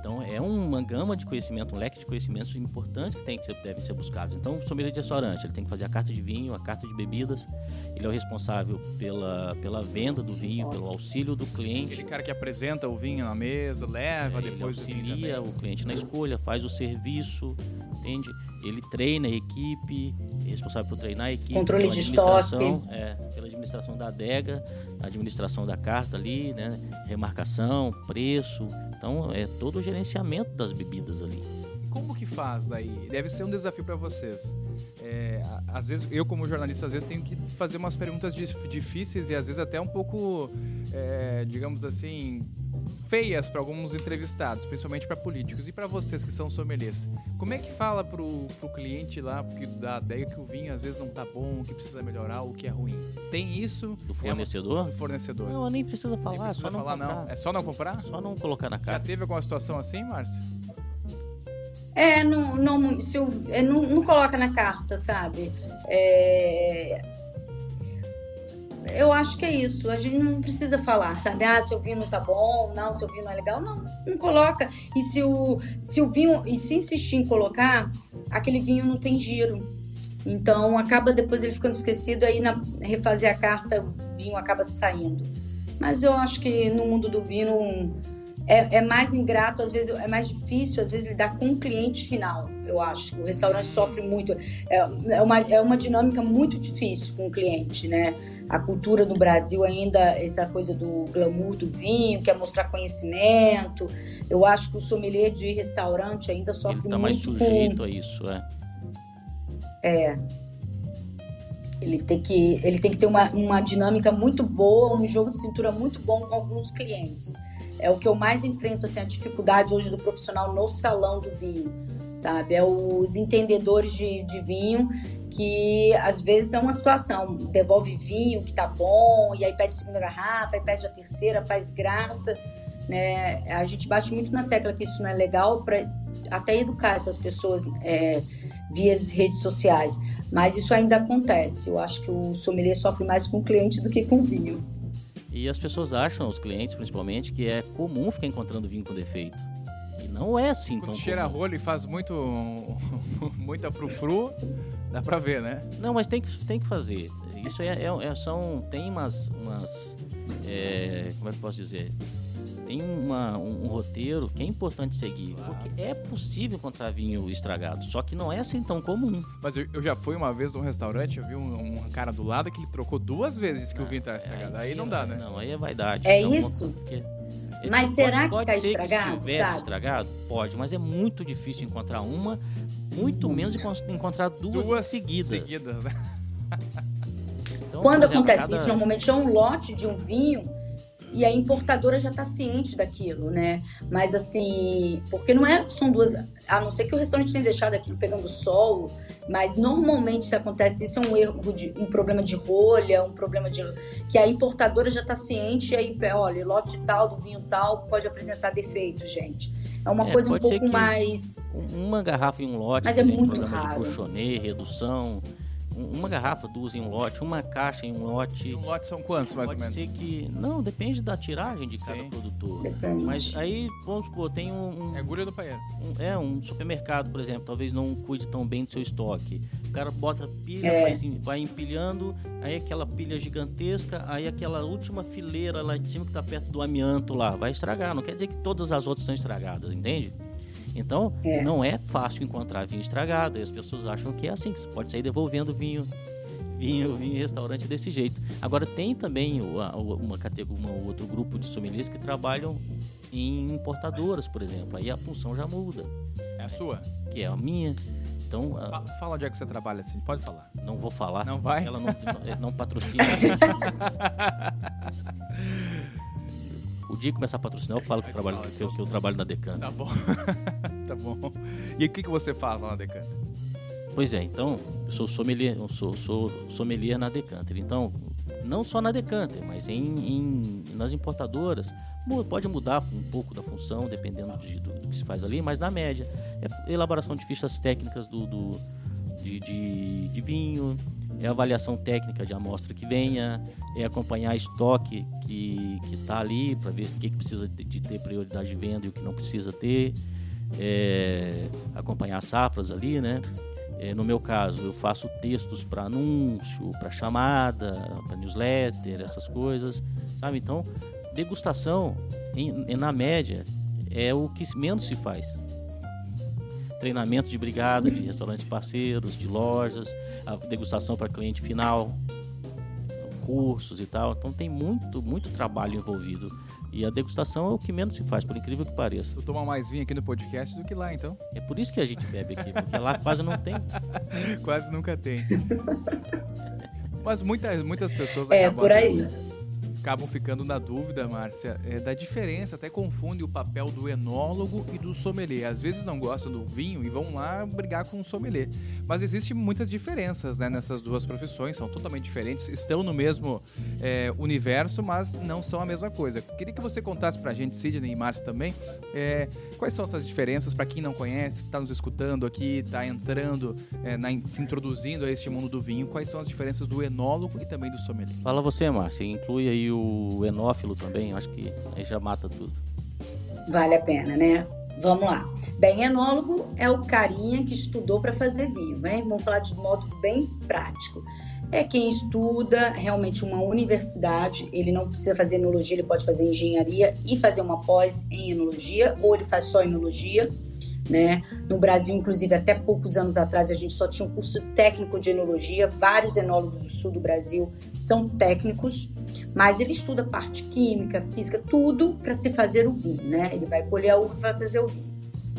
Então é uma gama de conhecimento, um leque de conhecimentos importantes que, tem que ser, devem ser buscados. Então, o sommelier de restaurante, ele tem que fazer a carta de vinho, a carta de bebidas. Ele é o responsável pela, pela venda do vinho, pelo auxílio do cliente. Aquele cara que apresenta o vinho na mesa, leva É, depois ele o auxilia também. o cliente na escolha, faz o serviço, entende? Ele treina a equipe, é responsável por treinar a equipe, Controle pela de administração, é, pela administração da adega, a administração da carta ali, né? Remarcação, preço. Então é todo o gerenciamento das bebidas ali. Como que faz daí? Deve ser um desafio para vocês. É, às vezes, eu como jornalista, às vezes tenho que fazer umas perguntas dif- difíceis e às vezes até um pouco, é, digamos assim, feias para alguns entrevistados, principalmente para políticos. E para vocês que são sommeliers, como é que fala pro, pro cliente lá que da adega que o vinho às vezes não tá bom, que precisa melhorar, o que é ruim? Tem isso Do É fornecedor? uma- do fornecedor? Não, nem precisa falar, Nem precisa só não falar, comprar. não. É só não comprar? Só não colocar na Já carta. teve alguma situação assim, Márcia? É, não, não, se o- é, não, não coloca na carta, sabe? É, eu acho que é isso. A gente não precisa falar, sabe? Ah, seu vinho não tá bom, não, seu vinho não é legal. Não, não coloca. E se o, se o vinho, e se insistir em colocar, aquele vinho não tem giro. Então acaba depois ele ficando esquecido, aí na refazer a carta, o vinho acaba saindo. Mas eu acho que no mundo do vinho é, é mais ingrato, às vezes é mais difícil, às vezes lidar com o cliente final. Eu acho o restaurante sofre muito. É, é, uma, é uma dinâmica muito difícil com o cliente, né? A cultura no Brasil ainda, essa coisa do glamour do vinho, quer mostrar conhecimento. Eu acho que o sommelier de restaurante ainda Ele sofre está mais muito com sujeito a isso, é. Ele tem que, ele tem que ter uma, uma dinâmica muito boa, um jogo de cintura muito bom com alguns clientes. É o que eu mais enfrento, assim, a dificuldade hoje do profissional no salão do vinho, sabe? É os entendedores de, de vinho que às vezes dão uma situação, devolve vinho que tá bom, e aí pede segunda garrafa, aí pede a terceira, faz graça, né? A gente bate muito na tecla que isso não é legal para até educar essas pessoas é, via as redes sociais. Mas isso ainda acontece. Eu acho que o sommelier sofre mais com o cliente do que com o vinho. E as pessoas acham, os clientes principalmente, que é comum ficar encontrando vinho com defeito. E não é assim Quando tão cheira comum. rolho e faz muito muita frufru, dá pra ver, né? Não, mas tem que, tem que fazer. Isso é, é- é- são tem umas, umas é, como é que eu posso dizer? Tem uma, um, um roteiro que é importante seguir, porque é possível encontrar vinho estragado, só que não é assim tão comum. Mas eu, eu já fui uma vez num restaurante, eu vi um, um cara do lado que ele trocou duas vezes que o vinho tá estragado. Aí não dá, né? Não, aí é vaidade. É Então, isso? porque- Mas pode- será que pode tá ser estragado, Que se tivesse sabe? estragado, pode, mas é muito difícil encontrar uma, muito menos encon- encontrar duas, seguidas. seguidas, né? Então, Quando exemplo, acontece cada- isso, normalmente é um lote de um vinho e a importadora já está ciente daquilo, né? Mas assim, porque não é, são duas, a não ser que o restaurante tenha deixado aquilo pegando sol, mas normalmente se acontece isso é um erro de um problema de rolha, um problema de que a importadora já está ciente e aí, olha, lote tal do vinho tal pode apresentar defeito, gente. É uma É, coisa um pouco mais Uma garrafa em um lote, Mas é muito raro. de redução. Um- Uma garrafa, duas em um lote, uma caixa em um E lote. um lote são quantos, mais Pode ou menos? ser que. Não, depende da tiragem de cada Sim. produtor. depende. Mas aí, vamos supor, tem um, um- É agulha do paeiro. um- é, um supermercado, por exemplo, talvez não cuide tão bem do seu estoque. O cara bota pilha, É. vai, vai empilhando, aí aquela pilha gigantesca, aí aquela última fileira lá de cima que tá perto do amianto lá, vai estragar. Não quer dizer que todas as outras são estragadas, entende? Então, É. não é fácil encontrar vinho estragado. E as pessoas acham que é assim, que você pode sair devolvendo vinho, vinho, vinho em restaurante desse jeito. Agora, tem também o- a- o- uma categoria, um outro grupo de sommeliers que trabalham em importadoras, por exemplo. Aí a função já muda, É a sua? que é a minha. Então, a- Fa- Fala onde é que você trabalha, assim. Pode falar. não vou falar. Não vai? Ela não, não, não patrocina. O dia que começar a patrocinar, eu falo que eu trabalho, que eu, que eu trabalho na Decanta. Tá bom. tá bom. E o que, que você faz lá na Decanta? Pois é, então, eu sou sommelier, eu sou, sou sommelier na Decanter. Então, não só na Decanter, mas em, em, nas importadoras, pode mudar um pouco da função, dependendo de, do, do, que se faz ali, mas na média, é elaboração de fichas técnicas do, do de, de, de vinho, é avaliação técnica de amostra que venha, é acompanhar estoque que está ali para ver o que, que precisa de ter prioridade de venda e o que não precisa ter, é, acompanhar safras ali, né? É, no meu caso, eu faço textos para anúncio, para chamada, para newsletter, essas coisas, sabe? Então, degustação, em, na média, é o que menos se faz treinamento de brigada de restaurantes parceiros, de lojas, a degustação para cliente final, cursos e tal. Então tem muito, muito trabalho envolvido. E a degustação é o que menos se faz, por incrível que pareça. Tu toma mais vinho aqui no podcast do que lá, então? É por isso que a gente bebe aqui, porque lá quase não tem. quase nunca tem. Mas muitas, muitas pessoas é, acabam... por aí acabam ficando na dúvida, Márcia, é, da diferença, até confundem o papel do enólogo e do sommelier. Às vezes não gostam do vinho e vão lá brigar com o sommelier. Mas existem muitas diferenças né, nessas duas profissões, são totalmente diferentes, estão no mesmo é, universo, mas não são a mesma coisa. Queria que você contasse pra gente, Sidney e Márcia também, é, quais são essas diferenças para quem não conhece, está nos escutando aqui, está entrando, é, na, se introduzindo a este mundo do vinho, quais são as diferenças do enólogo e também do sommelier? Fala você, Márcia, inclui aí o enófilo também, acho que aí já mata tudo. Vale a pena, né? Vamos lá. Bem, enólogo é o carinha que estudou para fazer vinho, né? Vamos falar de modo bem prático. É quem estuda realmente uma universidade, ele não precisa fazer enologia, ele pode fazer engenharia e fazer uma pós em enologia, ou ele faz só enologia né? No Brasil, inclusive, até poucos anos atrás, a gente só tinha um curso técnico de enologia. Vários enólogos do sul do Brasil são técnicos, mas ele estuda parte química, física, tudo para se fazer o vinho, né? Ele vai colher a uva e vai fazer o vinho.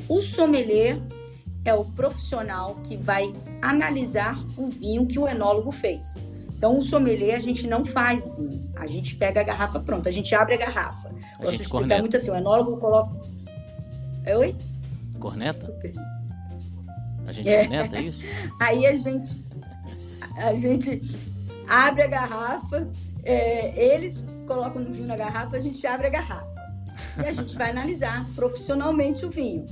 O sommelier é o profissional que vai analisar o vinho que o enólogo fez. Então, o sommelier a gente não faz vinho. A gente pega a garrafa pronta, a gente abre a garrafa. A Posso explicar corneta. muito assim, o enólogo coloca. Oi? Corneta? A gente é. corneta, é isso? Aí a gente, a gente abre a garrafa, é, eles colocam o vinho na garrafa, a gente abre a garrafa. E a gente vai analisar profissionalmente o vinho.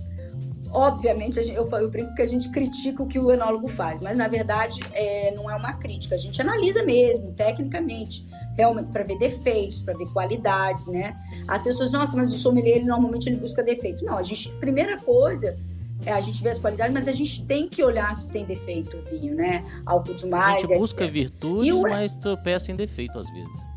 Obviamente, eu, eu brinco que a gente critica o que o enólogo faz, mas na verdade é, não é uma crítica, a gente analisa mesmo, tecnicamente, realmente para ver defeitos, para ver qualidades, né? As pessoas, nossa, mas o sommelier ele, normalmente ele busca defeito. Não, a gente, primeira coisa, é, a gente vê as qualidades, mas a gente tem que olhar se tem defeito o vinho, né? Álcool demais. A gente busca etc. virtudes, o... mas tropeça em defeito às vezes.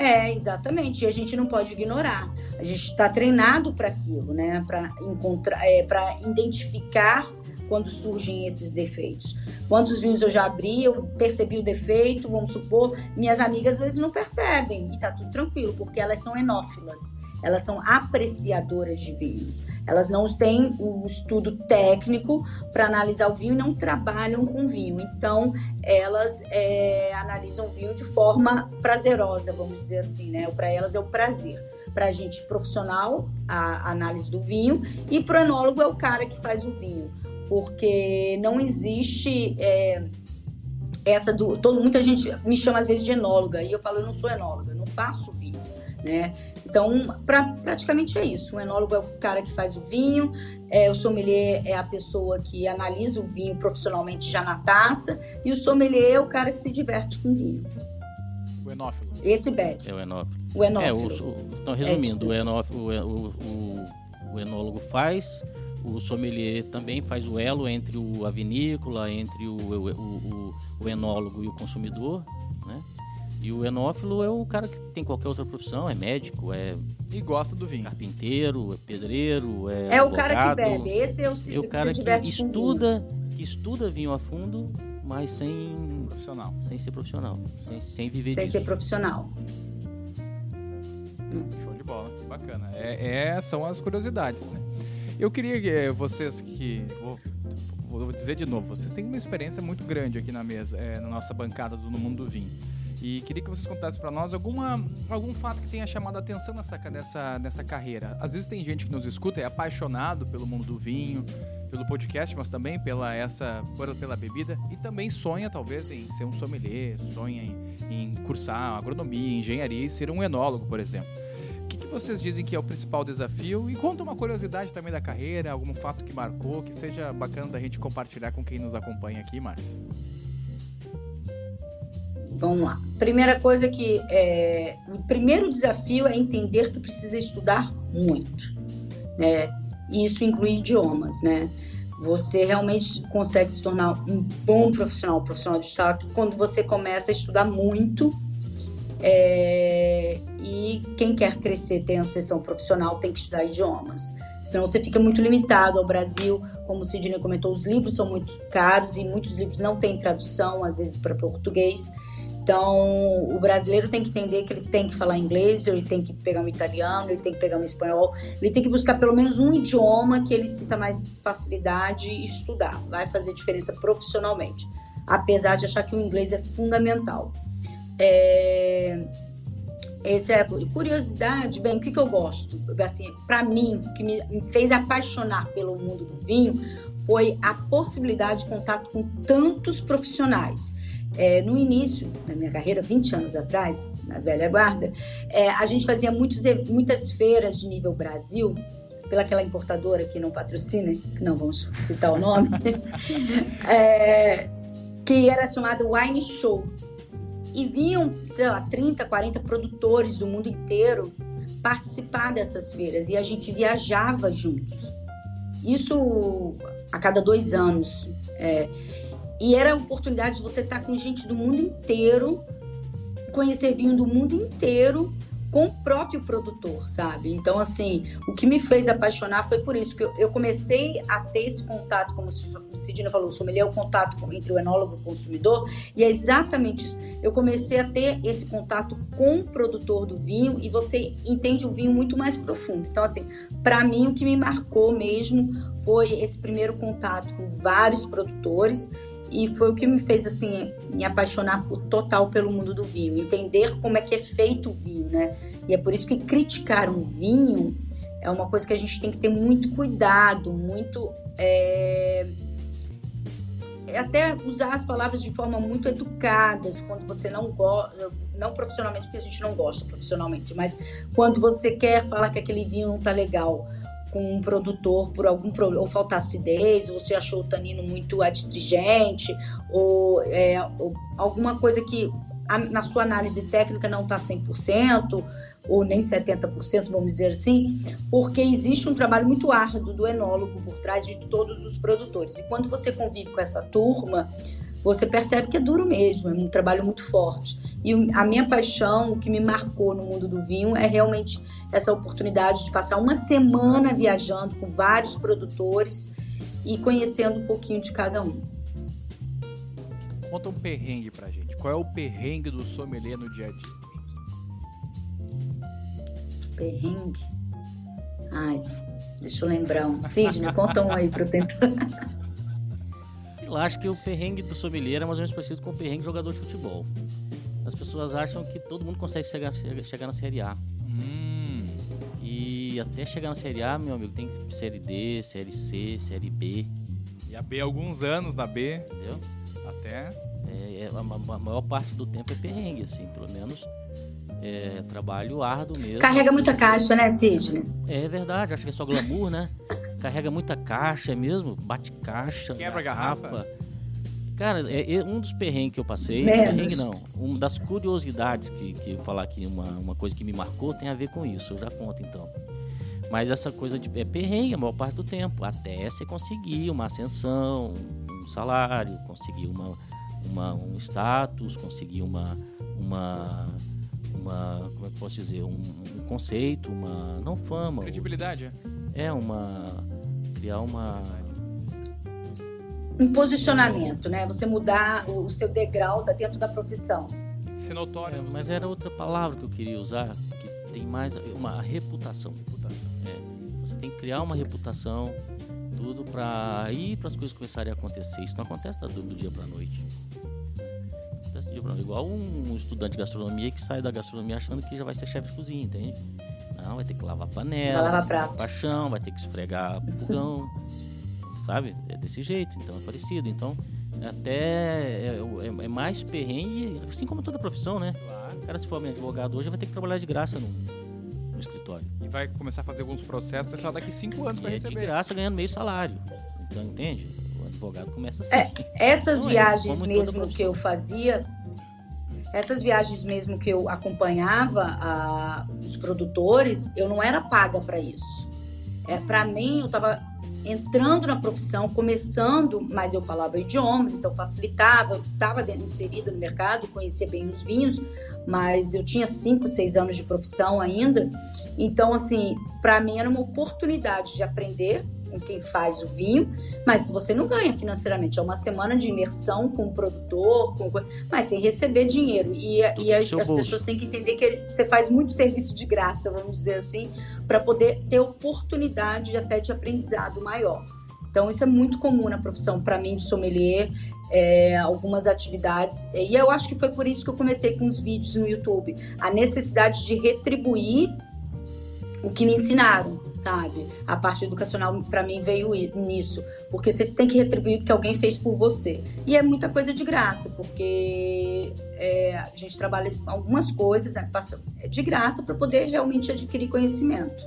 É, exatamente. E a gente não pode ignorar. A gente está treinado para aquilo, né? Para encontrar, é, para identificar quando surgem esses defeitos. Quantos vinhos eu já abri, eu percebi o defeito, vamos supor, minhas amigas às vezes não percebem e tá tudo tranquilo, porque elas são enófilas elas são apreciadoras de vinhos. Elas não têm o estudo técnico para analisar o vinho e não trabalham com vinho. Então, elas é, analisam o vinho de forma prazerosa, vamos dizer assim, né? Para elas é o prazer. Para a gente profissional, a análise do vinho, e para o enólogo é o cara que faz o vinho. Porque não existe. É, essa do. Todo, muita gente me chama às vezes de enóloga, e eu falo, eu não sou enóloga, eu não faço vinho né? Então, pra, praticamente é isso. O enólogo é o cara que faz o vinho, é, o sommelier é a pessoa que analisa o vinho profissionalmente já na taça, e o sommelier é o cara que se diverte com o vinho. O enófilo. Esse bebe. É o enófilo. O enófilo. É, o, então, resumindo, é o, enófilo, o, o, o enólogo faz, o sommelier também faz o elo entre o, a vinícola, entre o, o, o, o enólogo e o consumidor? E o enófilo é o cara que tem qualquer outra profissão, é médico, é. E gosta do vinho. Carpinteiro, é pedreiro, é. É o cara que bebe. Esse é o, é o cara que, que estuda, que estuda vinho a fundo, mas sem. Profissional. Sem ser profissional. Sem, sem viver sem disso. ser profissional. Show de bola, que bacana. É, é, são as curiosidades, né? Eu queria que eh, vocês que. Vou, vou dizer de novo, vocês têm uma experiência muito grande aqui na mesa, é, na nossa bancada do No Mundo do Vinho. E queria que vocês contassem para nós alguma, algum fato que tenha chamado a atenção nessa, nessa, nessa carreira. Às vezes tem gente que nos escuta, é apaixonado pelo mundo do vinho, pelo podcast, mas também pela essa pela bebida e também sonha talvez em ser um sommelier, sonha em, em cursar agronomia, engenharia e ser um enólogo, por exemplo. O que, que vocês dizem que é o principal desafio? E conta uma curiosidade também da carreira, algum fato que marcou, que seja bacana da gente compartilhar com quem nos acompanha aqui, Márcia. Vamos lá. Primeira coisa que é, o primeiro desafio é entender que precisa estudar muito, né? E isso inclui idiomas, né? Você realmente consegue se tornar um bom profissional, um profissional de destaque, quando você começa a estudar muito. É, e quem quer crescer, tem a sessão profissional, tem que estudar idiomas. Senão você fica muito limitado ao Brasil. Como o Sidney comentou, os livros são muito caros e muitos livros não têm tradução, às vezes para português. Então, o brasileiro tem que entender que ele tem que falar inglês, ele tem que pegar um italiano, ele tem que pegar um espanhol, ele tem que buscar pelo menos um idioma que ele sinta mais facilidade e estudar. Vai fazer diferença profissionalmente, apesar de achar que o inglês é fundamental. É... Essa é curiosidade, bem, o que, que eu gosto? Assim, para mim, o que me fez apaixonar pelo mundo do vinho foi a possibilidade de contato com tantos profissionais. É, no início da minha carreira, 20 anos atrás, na velha guarda, é, a gente fazia muitos, muitas feiras de nível Brasil, pelaquela importadora que não patrocina, que não vamos citar o nome, é, que era chamada Wine Show. E vinham, sei lá, 30, 40 produtores do mundo inteiro participar dessas feiras e a gente viajava juntos. Isso a cada dois anos. É, e era a oportunidade de você estar com gente do mundo inteiro, conhecer vinho do mundo inteiro com o próprio produtor, sabe? Então, assim, o que me fez apaixonar foi por isso, que eu, eu comecei a ter esse contato, como o Sidney falou, o sommelier é o contato entre o enólogo e o consumidor, e é exatamente isso. Eu comecei a ter esse contato com o produtor do vinho e você entende o vinho muito mais profundo. Então, assim, para mim, o que me marcou mesmo foi esse primeiro contato com vários produtores e foi o que me fez assim me apaixonar por, total pelo mundo do vinho, entender como é que é feito o vinho, né? E é por isso que criticar um vinho é uma coisa que a gente tem que ter muito cuidado, muito é, é até usar as palavras de forma muito educadas quando você não gosta, não profissionalmente porque a gente não gosta profissionalmente, mas quando você quer falar que aquele vinho não tá legal com um produtor por algum problema, ou falta acidez, ou você achou o tanino muito adstringente, ou, é, ou alguma coisa que a, na sua análise técnica não está 100%, ou nem 70%, vamos dizer assim, porque existe um trabalho muito árduo do enólogo por trás de todos os produtores. E quando você convive com essa turma, você percebe que é duro mesmo, é um trabalho muito forte. E a minha paixão, o que me marcou no mundo do vinho, é realmente essa oportunidade de passar uma semana viajando com vários produtores e conhecendo um pouquinho de cada um. Conta um perrengue pra gente. Qual é o perrengue do sommelier no dia a dia? Perrengue? Ai, deixa eu lembrar um. Sidney, conta um aí pra eu tentar. Eu acho que o perrengue do sommelier é mais ou menos parecido com o perrengue do jogador de futebol. As pessoas acham que todo mundo consegue chegar, chegar na Série A. Hum. E até chegar na Série A, meu amigo, tem Série D, Série C, Série B. E a B alguns anos na B. Entendeu? Até. É, é a, a, maior parte do tempo é perrengue, assim, pelo menos é, trabalho árduo mesmo. Carrega muita caixa, né, Sidney? É verdade, acho que é só glamour, né? Carrega muita caixa, é mesmo? Bate caixa, quebra garrafa. garrafa. Cara, é, é, um dos perrengues que eu passei, perrengue não, uma das curiosidades que, que eu falar aqui, uma, uma coisa que me marcou tem a ver com isso, eu já conto então. Mas essa coisa de é perrengue a maior parte do tempo, até você conseguir uma ascensão, um salário, conseguir uma, uma, um status, conseguir uma, uma uma como é que posso dizer um, um conceito uma não fama credibilidade é, é uma criar uma um posicionamento né? Você mudar o seu degrau dentro da profissão. Ser notório é, mas era outra palavra que eu queria usar que tem mais uma reputação. Reputação. É, você tem que criar uma reputação tudo para ir para as coisas começarem a acontecer. Isso não acontece do, do dia para noite acontece Igual um estudante de gastronomia que sai da gastronomia achando que já vai ser chefe de cozinha, entende? Não, vai ter que lavar panela, vai lavar prato. paixão, vai ter que esfregar fogão, sabe? É desse jeito, então é parecido. Então, até é, é, é, mais perrengue, assim como toda profissão, né? Claro. O cara, se for advogado hoje, vai ter que trabalhar de graça no, no escritório. E vai começar a fazer alguns processos só daqui cinco anos para receber. É de graça ganhando meio salário. Então, entende? O advogado começa assim. É, essas então, viagens mesmo que eu fazia, essas viagens mesmo que eu acompanhava a, os produtores, eu não era paga para isso. É, para mim, eu estava entrando na profissão, começando, mas eu falava idiomas, então facilitava, eu estava inserida no mercado, conhecia bem os vinhos, mas eu tinha cinco, seis anos de profissão ainda. Então, assim, para mim era uma oportunidade de aprender com quem faz o vinho, mas você não ganha financeiramente. É uma semana de imersão com o produtor, com... mas sem receber dinheiro. E, e as, as pessoas têm que entender que você faz muito serviço de graça, vamos dizer assim, para poder ter oportunidade até de aprendizado maior. Então, isso é muito comum na profissão, para mim, de sommelier, é, algumas atividades. E eu acho que foi por isso que eu comecei com os vídeos no YouTube. A necessidade de retribuir o que me ensinaram, sabe? A parte educacional para mim veio nisso, porque você tem que retribuir o que alguém fez por você. E é muita coisa de graça, porque é, a gente trabalha algumas coisas né, de graça para poder realmente adquirir conhecimento.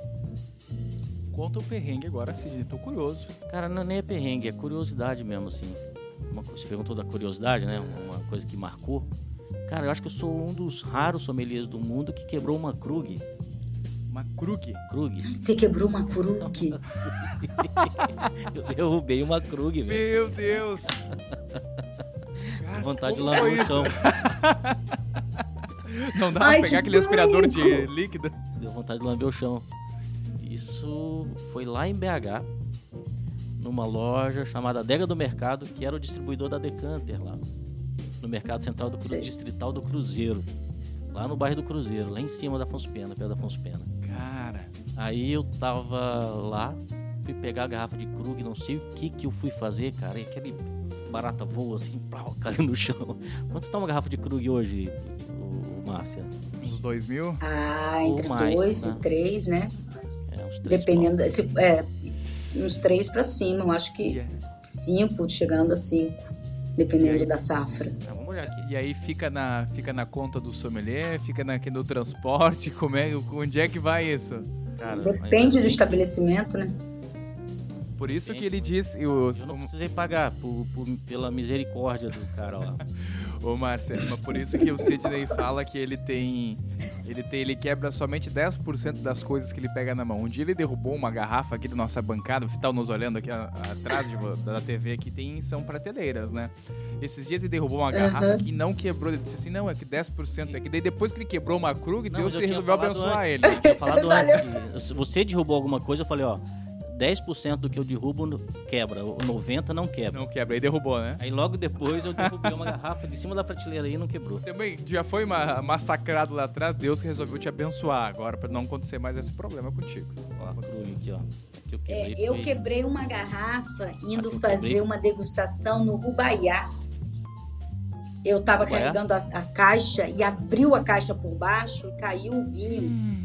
Conta o perrengue agora, Sidney, tô curioso. Cara, não nem é perrengue, é curiosidade mesmo, assim. Uma, você perguntou da curiosidade, né? Uma coisa que marcou. Cara, eu acho que eu sou um dos raros sommeliers do mundo que quebrou uma Krug uma Krug. Krug. Você quebrou uma Krug. eu derrubei uma Krug, velho. Meu Deus. Cara, vontade de lamber o chão. Não dá Ai, pra pegar aquele aspirador de líquido? Deu vontade de lamber o chão. Isso foi lá em BH, numa loja chamada Adega do Mercado, que era o distribuidor da Decanter lá. No Mercado Central do Cru... Distrital do Cruzeiro. Lá no bairro do Cruzeiro, lá em cima da Afonso Pena, perto da Afonso Pena. Aí eu tava lá, fui pegar a garrafa de Krug, não sei o que que eu fui fazer, cara. E aquele barata voa assim, plau, caiu no chão. Quanto tá uma garrafa de Krug hoje, o, Márcia? Uns dois mil? Ah, entre mais, dois tá? e três, né? É, uns três. Dependendo, se, é, uns três para cima, eu acho que yeah. cinco, chegando a cinco, dependendo da safra. Tá olhar aqui. E aí fica na, fica na conta do sommelier, fica na, no transporte, como é, onde é que vai isso? Cara, Depende do estabelecimento, né? Por isso que ele diz... Eu, eu não precisei pagar por, por, pela misericórdia do cara lá. Ô, Márcia, mas por isso que o Sidney fala que ele tem. Ele tem, ele quebra somente 10% das coisas que ele pega na mão. Um dia ele derrubou uma garrafa aqui da nossa bancada, você tá nos olhando aqui a, a, atrás de, da TV aqui, tem, são prateleiras, né? Esses dias ele derrubou uma garrafa uhum. que não quebrou. Ele disse assim: não, é que 10% é que daí depois que ele quebrou uma Krug, não, Deus resolveu abençoar antes, ele. Eu tinha falado antes que você derrubou alguma coisa, eu falei, ó 10% do que eu derrubo quebra, o 90% não quebra. Não quebra, aí derrubou, né? Aí logo depois eu derrubei uma garrafa de cima da prateleira e não quebrou. Também já foi massacrado lá atrás, Deus resolveu te abençoar agora para não acontecer mais esse problema contigo. Ó, aqui, ó. eu, quebrei, é, eu foi... quebrei uma garrafa indo fazer quebrei. uma degustação no Rubaiá. Eu tava Rubaiá? carregando a, a, caixa e abriu a caixa por baixo e caiu o vinho. Hum.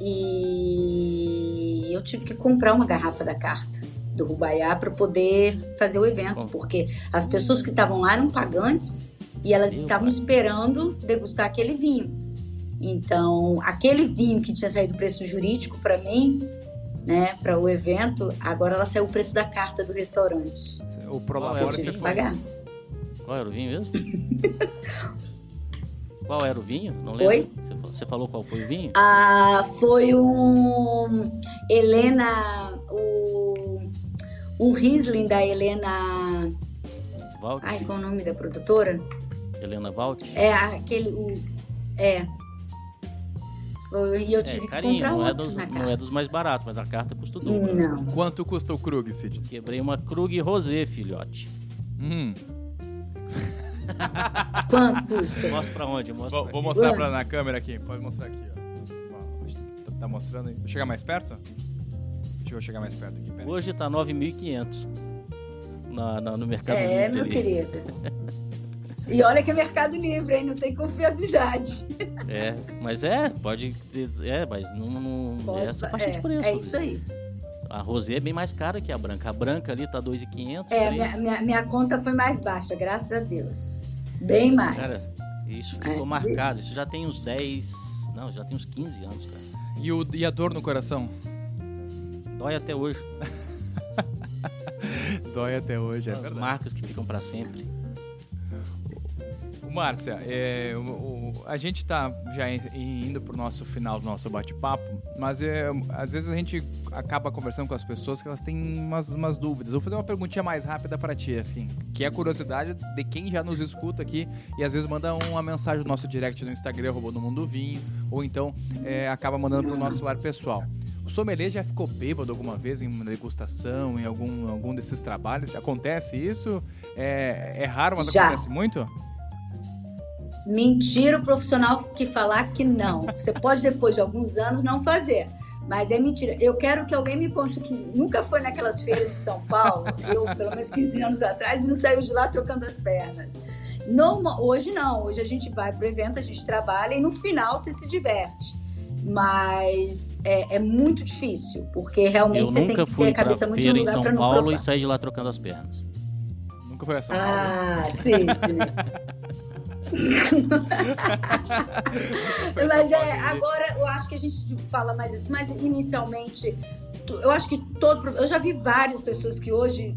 E eu tive que comprar uma garrafa da carta do Rubaiá para poder fazer o evento, Bom. porque as pessoas que estavam lá eram pagantes e elas Meu estavam pai. esperando degustar aquele vinho. Então, aquele vinho que tinha saído preço jurídico para mim, né, para o evento, agora ela saiu o preço da carta do restaurante. O prolabora você foi. pagar. Qual era o vinho mesmo? Qual era o vinho? Não lembro. Foi? Você falou qual foi o vinho? Ah, foi um Helena, o um Riesling da Helena. Valt. Ai, qual é o nome da produtora? Helena Valt. É aquele, o, é. E eu é, tive é, carinho, que comprar não outro é dos, na Não é dos mais baratos, mas a carta custa o dobro. Não. Quanto custa o Krug, Cid? Quebrei uma Krug Rosé, filhote. Hum. Quanto custa? Mostra pra onde? Mostra vou, pra vou mostrar pra, na câmera aqui. Pode mostrar aqui, ó. Tá, tá mostrando aí. Vou chegar mais perto? Deixa eu chegar mais perto aqui. Pera Hoje tá 9.500 na, na, no mercado É, meu querido. E olha que é Mercado Livre, hein? Não tem confiabilidade. É, mas é, pode. É, mas não, não Pode, é essa faixa é, de preço. é isso aí. A rosé é bem mais cara que a branca. A branca ali tá 2,500. É, minha, minha, minha conta foi mais baixa, graças a Deus. Bem mais. Isso ficou É. marcado. Isso já tem uns 10. Não, já tem uns 15 anos, cara. E, o, e a dor no coração? Dói até hoje. Dói até hoje, é As verdade. marcas que ficam pra sempre. Márcia, é, o- o- a gente está já in- indo para o nosso final do nosso bate-papo, mas é, às vezes a gente acaba conversando com as pessoas que elas têm umas, umas dúvidas. Eu vou fazer uma perguntinha mais rápida para ti, assim, que é a curiosidade de quem já nos escuta aqui e às vezes manda uma mensagem no nosso direct no Instagram, arroba no Mundo Vinho, ou então é, acaba mandando para o nosso celular pessoal. O sommelier já ficou bêbado alguma vez em uma degustação, em algum, algum desses trabalhos? Acontece isso? É, é raro, mas Já. acontece muito? Mentira o profissional que falar que não. Você pode, depois de alguns anos, não fazer. Mas é mentira. Eu quero que alguém me conte que nunca foi naquelas feiras de São Paulo, eu, pelo menos 15 anos atrás, e não saiu de lá trocando as pernas. Norma- hoje não. Hoje a gente vai pro evento, a gente trabalha e no final você se diverte. Mas é, é muito difícil, porque realmente Eu você tem que ter a cabeça muito no feira em lugar São para não Paulo e sair de lá trocando as pernas. Nunca foi a São Paulo. Ah, Sidney. Mas é, agora eu acho que a gente fala mais isso, mas inicialmente, eu acho que todo. Eu já vi várias pessoas que hoje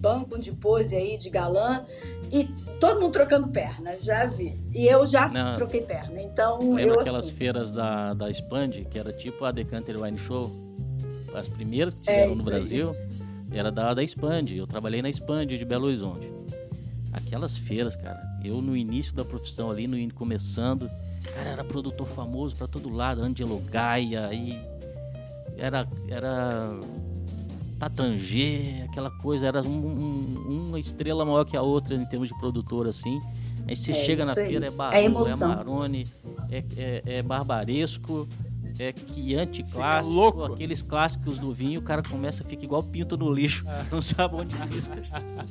bancam de pose aí, de galã, e todo mundo trocando perna, já vi. E eu já Não. troquei perna, então Lembra eu aquelas assim, feiras da, da Expand, que era tipo a Decanter Wine Show? As primeiras que É, tiveram no isso aí. Brasil, era da, da Expand. Eu trabalhei na Expand de Belo Horizonte. Aquelas feiras, cara, eu no início da profissão ali, no começando, cara, era produtor famoso pra todo lado, Angelo Gaia, e era, era Tatangê, aquela coisa, era um- um- uma estrela maior que a outra em termos de produtor, assim. Aí você É chega na isso aí. feira, é É Barolo, é, emoção. Maroni, é, é, é Barbaresco, é Chianti clássico, louco. aqueles clássicos do vinho, o cara começa, fica igual pinto no lixo, não sabe onde cisca.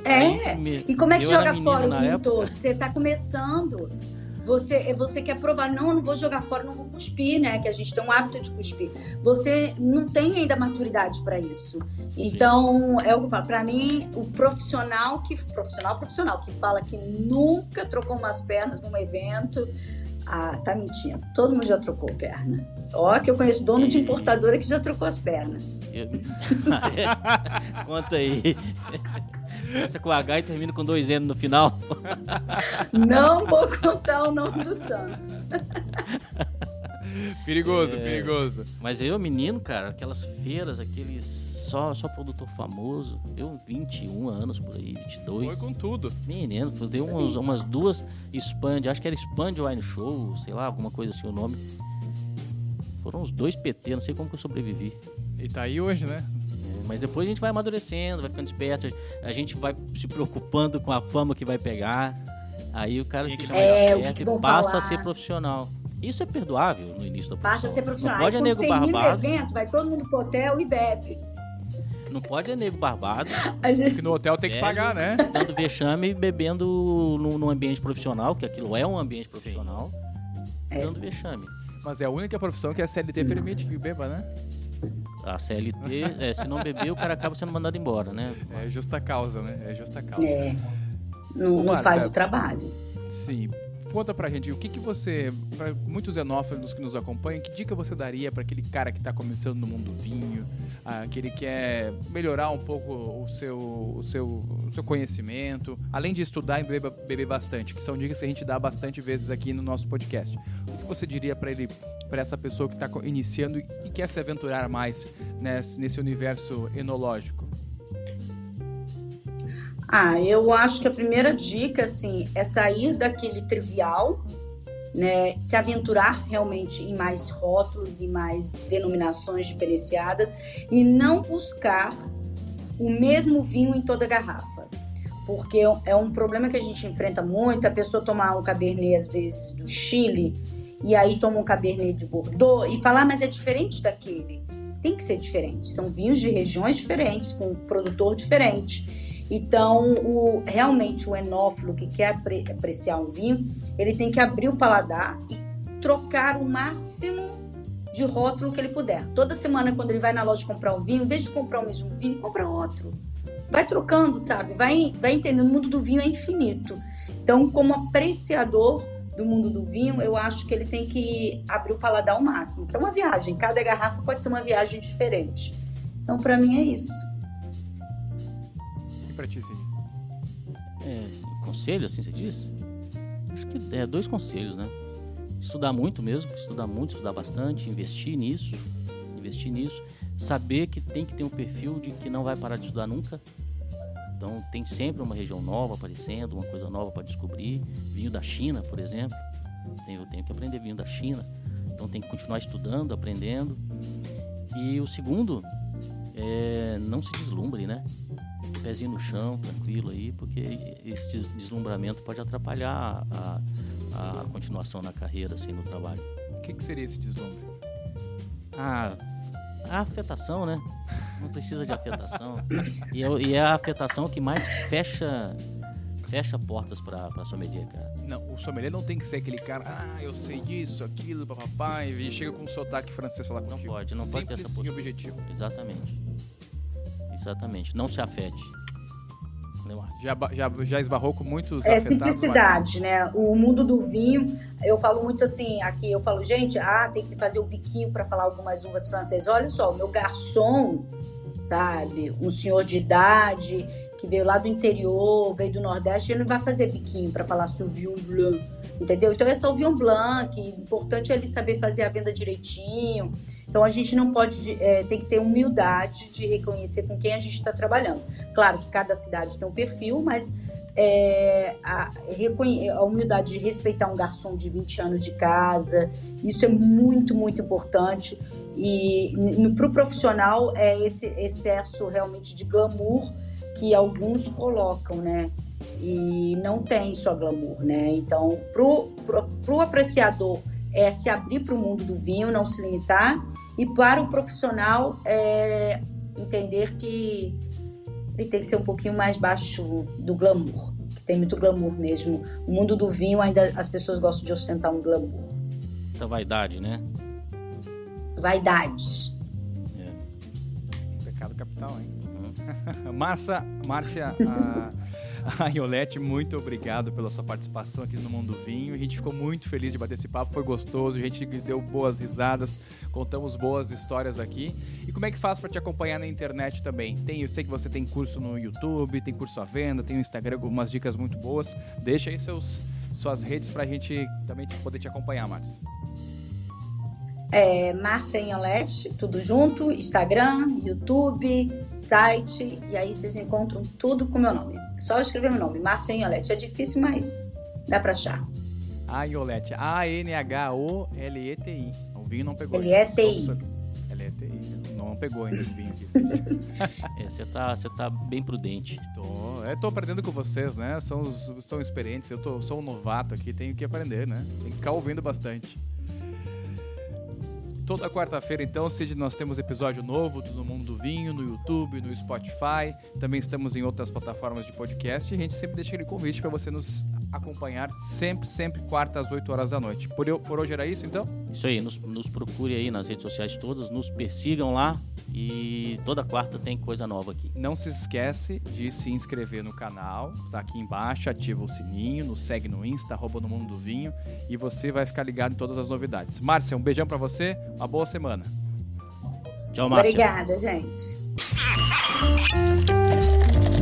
É. Aí, E como é que joga fora o vinho época. todo? Você tá começando. Você, você quer provar, não, eu não vou jogar fora, não vou cuspir, né? Que a gente tem um hábito de cuspir. Você não tem ainda maturidade para isso. Então, é o que eu falo. Para mim, o profissional que profissional profissional que fala que nunca trocou umas pernas num evento, ah, tá mentindo. Todo mundo já trocou perna. Ó, que eu conheço dono de importadora que já trocou as pernas. Eu- Conta aí. Começa com H e termina com dois N no final. Não vou contar o nome do santo. Perigoso, É. perigoso. Mas eu, menino, cara, aquelas feiras, aqueles só, só produtor famoso, eu 21 anos por aí, 22. Foi com tudo. Menino, deu umas, umas duas Expand, acho que era Expand Wine Show, sei lá, alguma coisa assim o nome. Foram uns dois PT, não sei como que eu sobrevivi. E tá aí hoje, né? É, Mas depois a gente vai amadurecendo, vai ficando esperto, a gente vai se preocupando com a fama que vai pegar. Aí o cara fica mais É, o que esperto e passa a falar? ser profissional. Isso é perdoável no início da profissão. Passa a ser profissional. Não pode é nego barbado, evento, vai todo mundo pro hotel e bebe. Não pode é nego barbado, gente- Que no hotel tem que É. pagar, né? dando vexame e bebendo num, num ambiente profissional, que aquilo é um ambiente profissional, É. dando vexame. Mas é a única profissão que a CLT permite que beba, né? A CLT, é, se não beber, o cara acaba sendo mandado embora, né? É justa causa, né? É justa causa. É, não, não faz o trabalho. Sim. Conta pra gente, o que que você, para muitos xenófilos que nos acompanham, que dica você daria pra aquele cara que tá começando no mundo do vinho, ah, que ele quer melhorar um pouco o seu, o seu, o seu conhecimento, além de estudar e beber, beber bastante, que são dicas que a gente dá bastante vezes aqui no nosso podcast. O que você diria pra ele, para essa pessoa que tá co- iniciando e quer se aventurar mais nesse, nesse universo enológico? Ah, eu acho que a primeira dica, assim, é sair daquele trivial, né? Se aventurar realmente em mais rótulos e mais denominações diferenciadas e não buscar o mesmo vinho em toda garrafa. Porque é um problema que a gente enfrenta muito, a pessoa tomar um Cabernet, às vezes, do Chile, e aí toma um Cabernet de Bordeaux e falar, ah, mas é diferente daquele. Tem que ser diferente. São vinhos de regiões diferentes, com um produtor diferente. Então, o, realmente, o enófilo que quer apre, apreciar um vinho, ele tem que abrir o paladar e trocar o máximo de rótulo que ele puder. Toda semana, quando ele vai na loja comprar um vinho, em vez de comprar o mesmo vinho, compra outro. Vai trocando, sabe? Vai, vai entendendo. O mundo do vinho é infinito. Então, como apreciador do mundo do vinho, eu acho que ele tem que abrir o paladar ao máximo, que é uma viagem. Cada garrafa pode ser uma viagem diferente. Então, para mim, é isso. Para ti, Cid? É, conselho, assim você diz? Acho que é dois conselhos, né? Estudar muito mesmo, estudar muito, estudar bastante, investir nisso, investir nisso, saber que tem que ter um perfil de que não vai parar de estudar nunca, então tem sempre uma região nova aparecendo, uma coisa nova para descobrir. Vinho da China, por exemplo. Eu tenho que aprender vinho da China. Então tem que continuar estudando, aprendendo. E o segundo é não se deslumbre, né? Pezinho no chão, tranquilo aí, porque esse deslumbramento pode atrapalhar a, a, continuação na carreira, assim, no trabalho. O que, que seria esse deslumbre? Ah, a afetação, né? Não precisa de afetação. e, é, e é a afetação que mais fecha fecha portas para para sommelier, cara. Não, o sommelier não tem que ser aquele cara, ah, eu sei disso, aquilo, papapá, e chega com um sotaque francês falar contigo. Não pode, não Simples pode ter essa postura. objetivo. Exatamente. Exatamente. Não se afete. Já, já, já esbarrou com muitos É simplicidade, né? O mundo do vinho, eu falo muito assim, aqui eu falo, gente, ah, tem que fazer o biquinho para falar algumas uvas francesas. Olha só, o meu garçom, sabe, um senhor de idade que veio lá do interior, veio do Nordeste, ele não vai fazer biquinho para falar Sauvignon Blanc, entendeu? Então é Sauvignon Blanc, importante é ele saber fazer a venda direitinho. Então a gente não pode, é, tem que ter humildade de reconhecer com quem a gente está trabalhando. Claro que cada cidade tem um perfil, mas é, a, a, humildade de respeitar um garçom de 20 anos de casa, isso é muito, muito importante. E para o pro profissional é esse excesso realmente de glamour que alguns colocam, né? E não tem só glamour, né? Então, pro, pro, pro apreciador é se abrir para o mundo do vinho, não se limitar, e para o profissional é entender que ele tem que ser um pouquinho mais baixo do glamour, que tem muito glamour mesmo. O mundo do vinho ainda as pessoas gostam de ostentar um glamour. Muita vaidade, né? Vaidade. É. Pecado capital, hein? Uhum. Massa, Márcia, a... A Iolete, muito obrigado pela sua participação aqui no Mundo Vinho. A gente ficou muito feliz de bater esse papo, foi gostoso, a gente deu boas risadas, contamos boas histórias aqui. E como é que faz para te acompanhar na internet também? Tem, eu sei que você tem curso no YouTube, tem curso à venda, tem no Instagram algumas dicas muito boas. Deixa aí seus, suas redes para a gente também poder te acompanhar, Márcia é, Márcia Inholete, tudo junto, Instagram, YouTube, site, e aí vocês encontram tudo com meu nome. É só escrever meu nome, Márcia Inholete. É difícil, mas dá pra achar. A Inholete, A-N-H-O-L-E-T-I. O vinho não pegou. L-E-T-I. L-E-T-I. Não pegou ainda o vinho aqui. é, você tá, você tá bem prudente. Tô, é, tô aprendendo com vocês, né? São, são experientes, eu tô, sou um novato aqui, tenho que aprender, né? Tem que ficar ouvindo bastante. Toda quarta-feira, então, Cid, nós temos episódio novo do Mundo do Vinho, no YouTube, no Spotify. Também estamos em outras plataformas de podcast. E a gente sempre deixa aquele convite para você nos acompanhar sempre, sempre quarta às 8 horas da noite. Por, eu, por hoje era isso, então? Isso aí, nos, nos procure aí nas redes sociais todas, nos persigam lá e toda quarta tem coisa nova aqui. Não se esquece de se inscrever no canal, tá aqui embaixo, ativa o sininho, nos segue no Insta, arroba no Mundo do Vinho, e você vai ficar ligado em todas as novidades. Márcia, um beijão para você, uma boa semana. Tchau, Márcia. Obrigada, gente.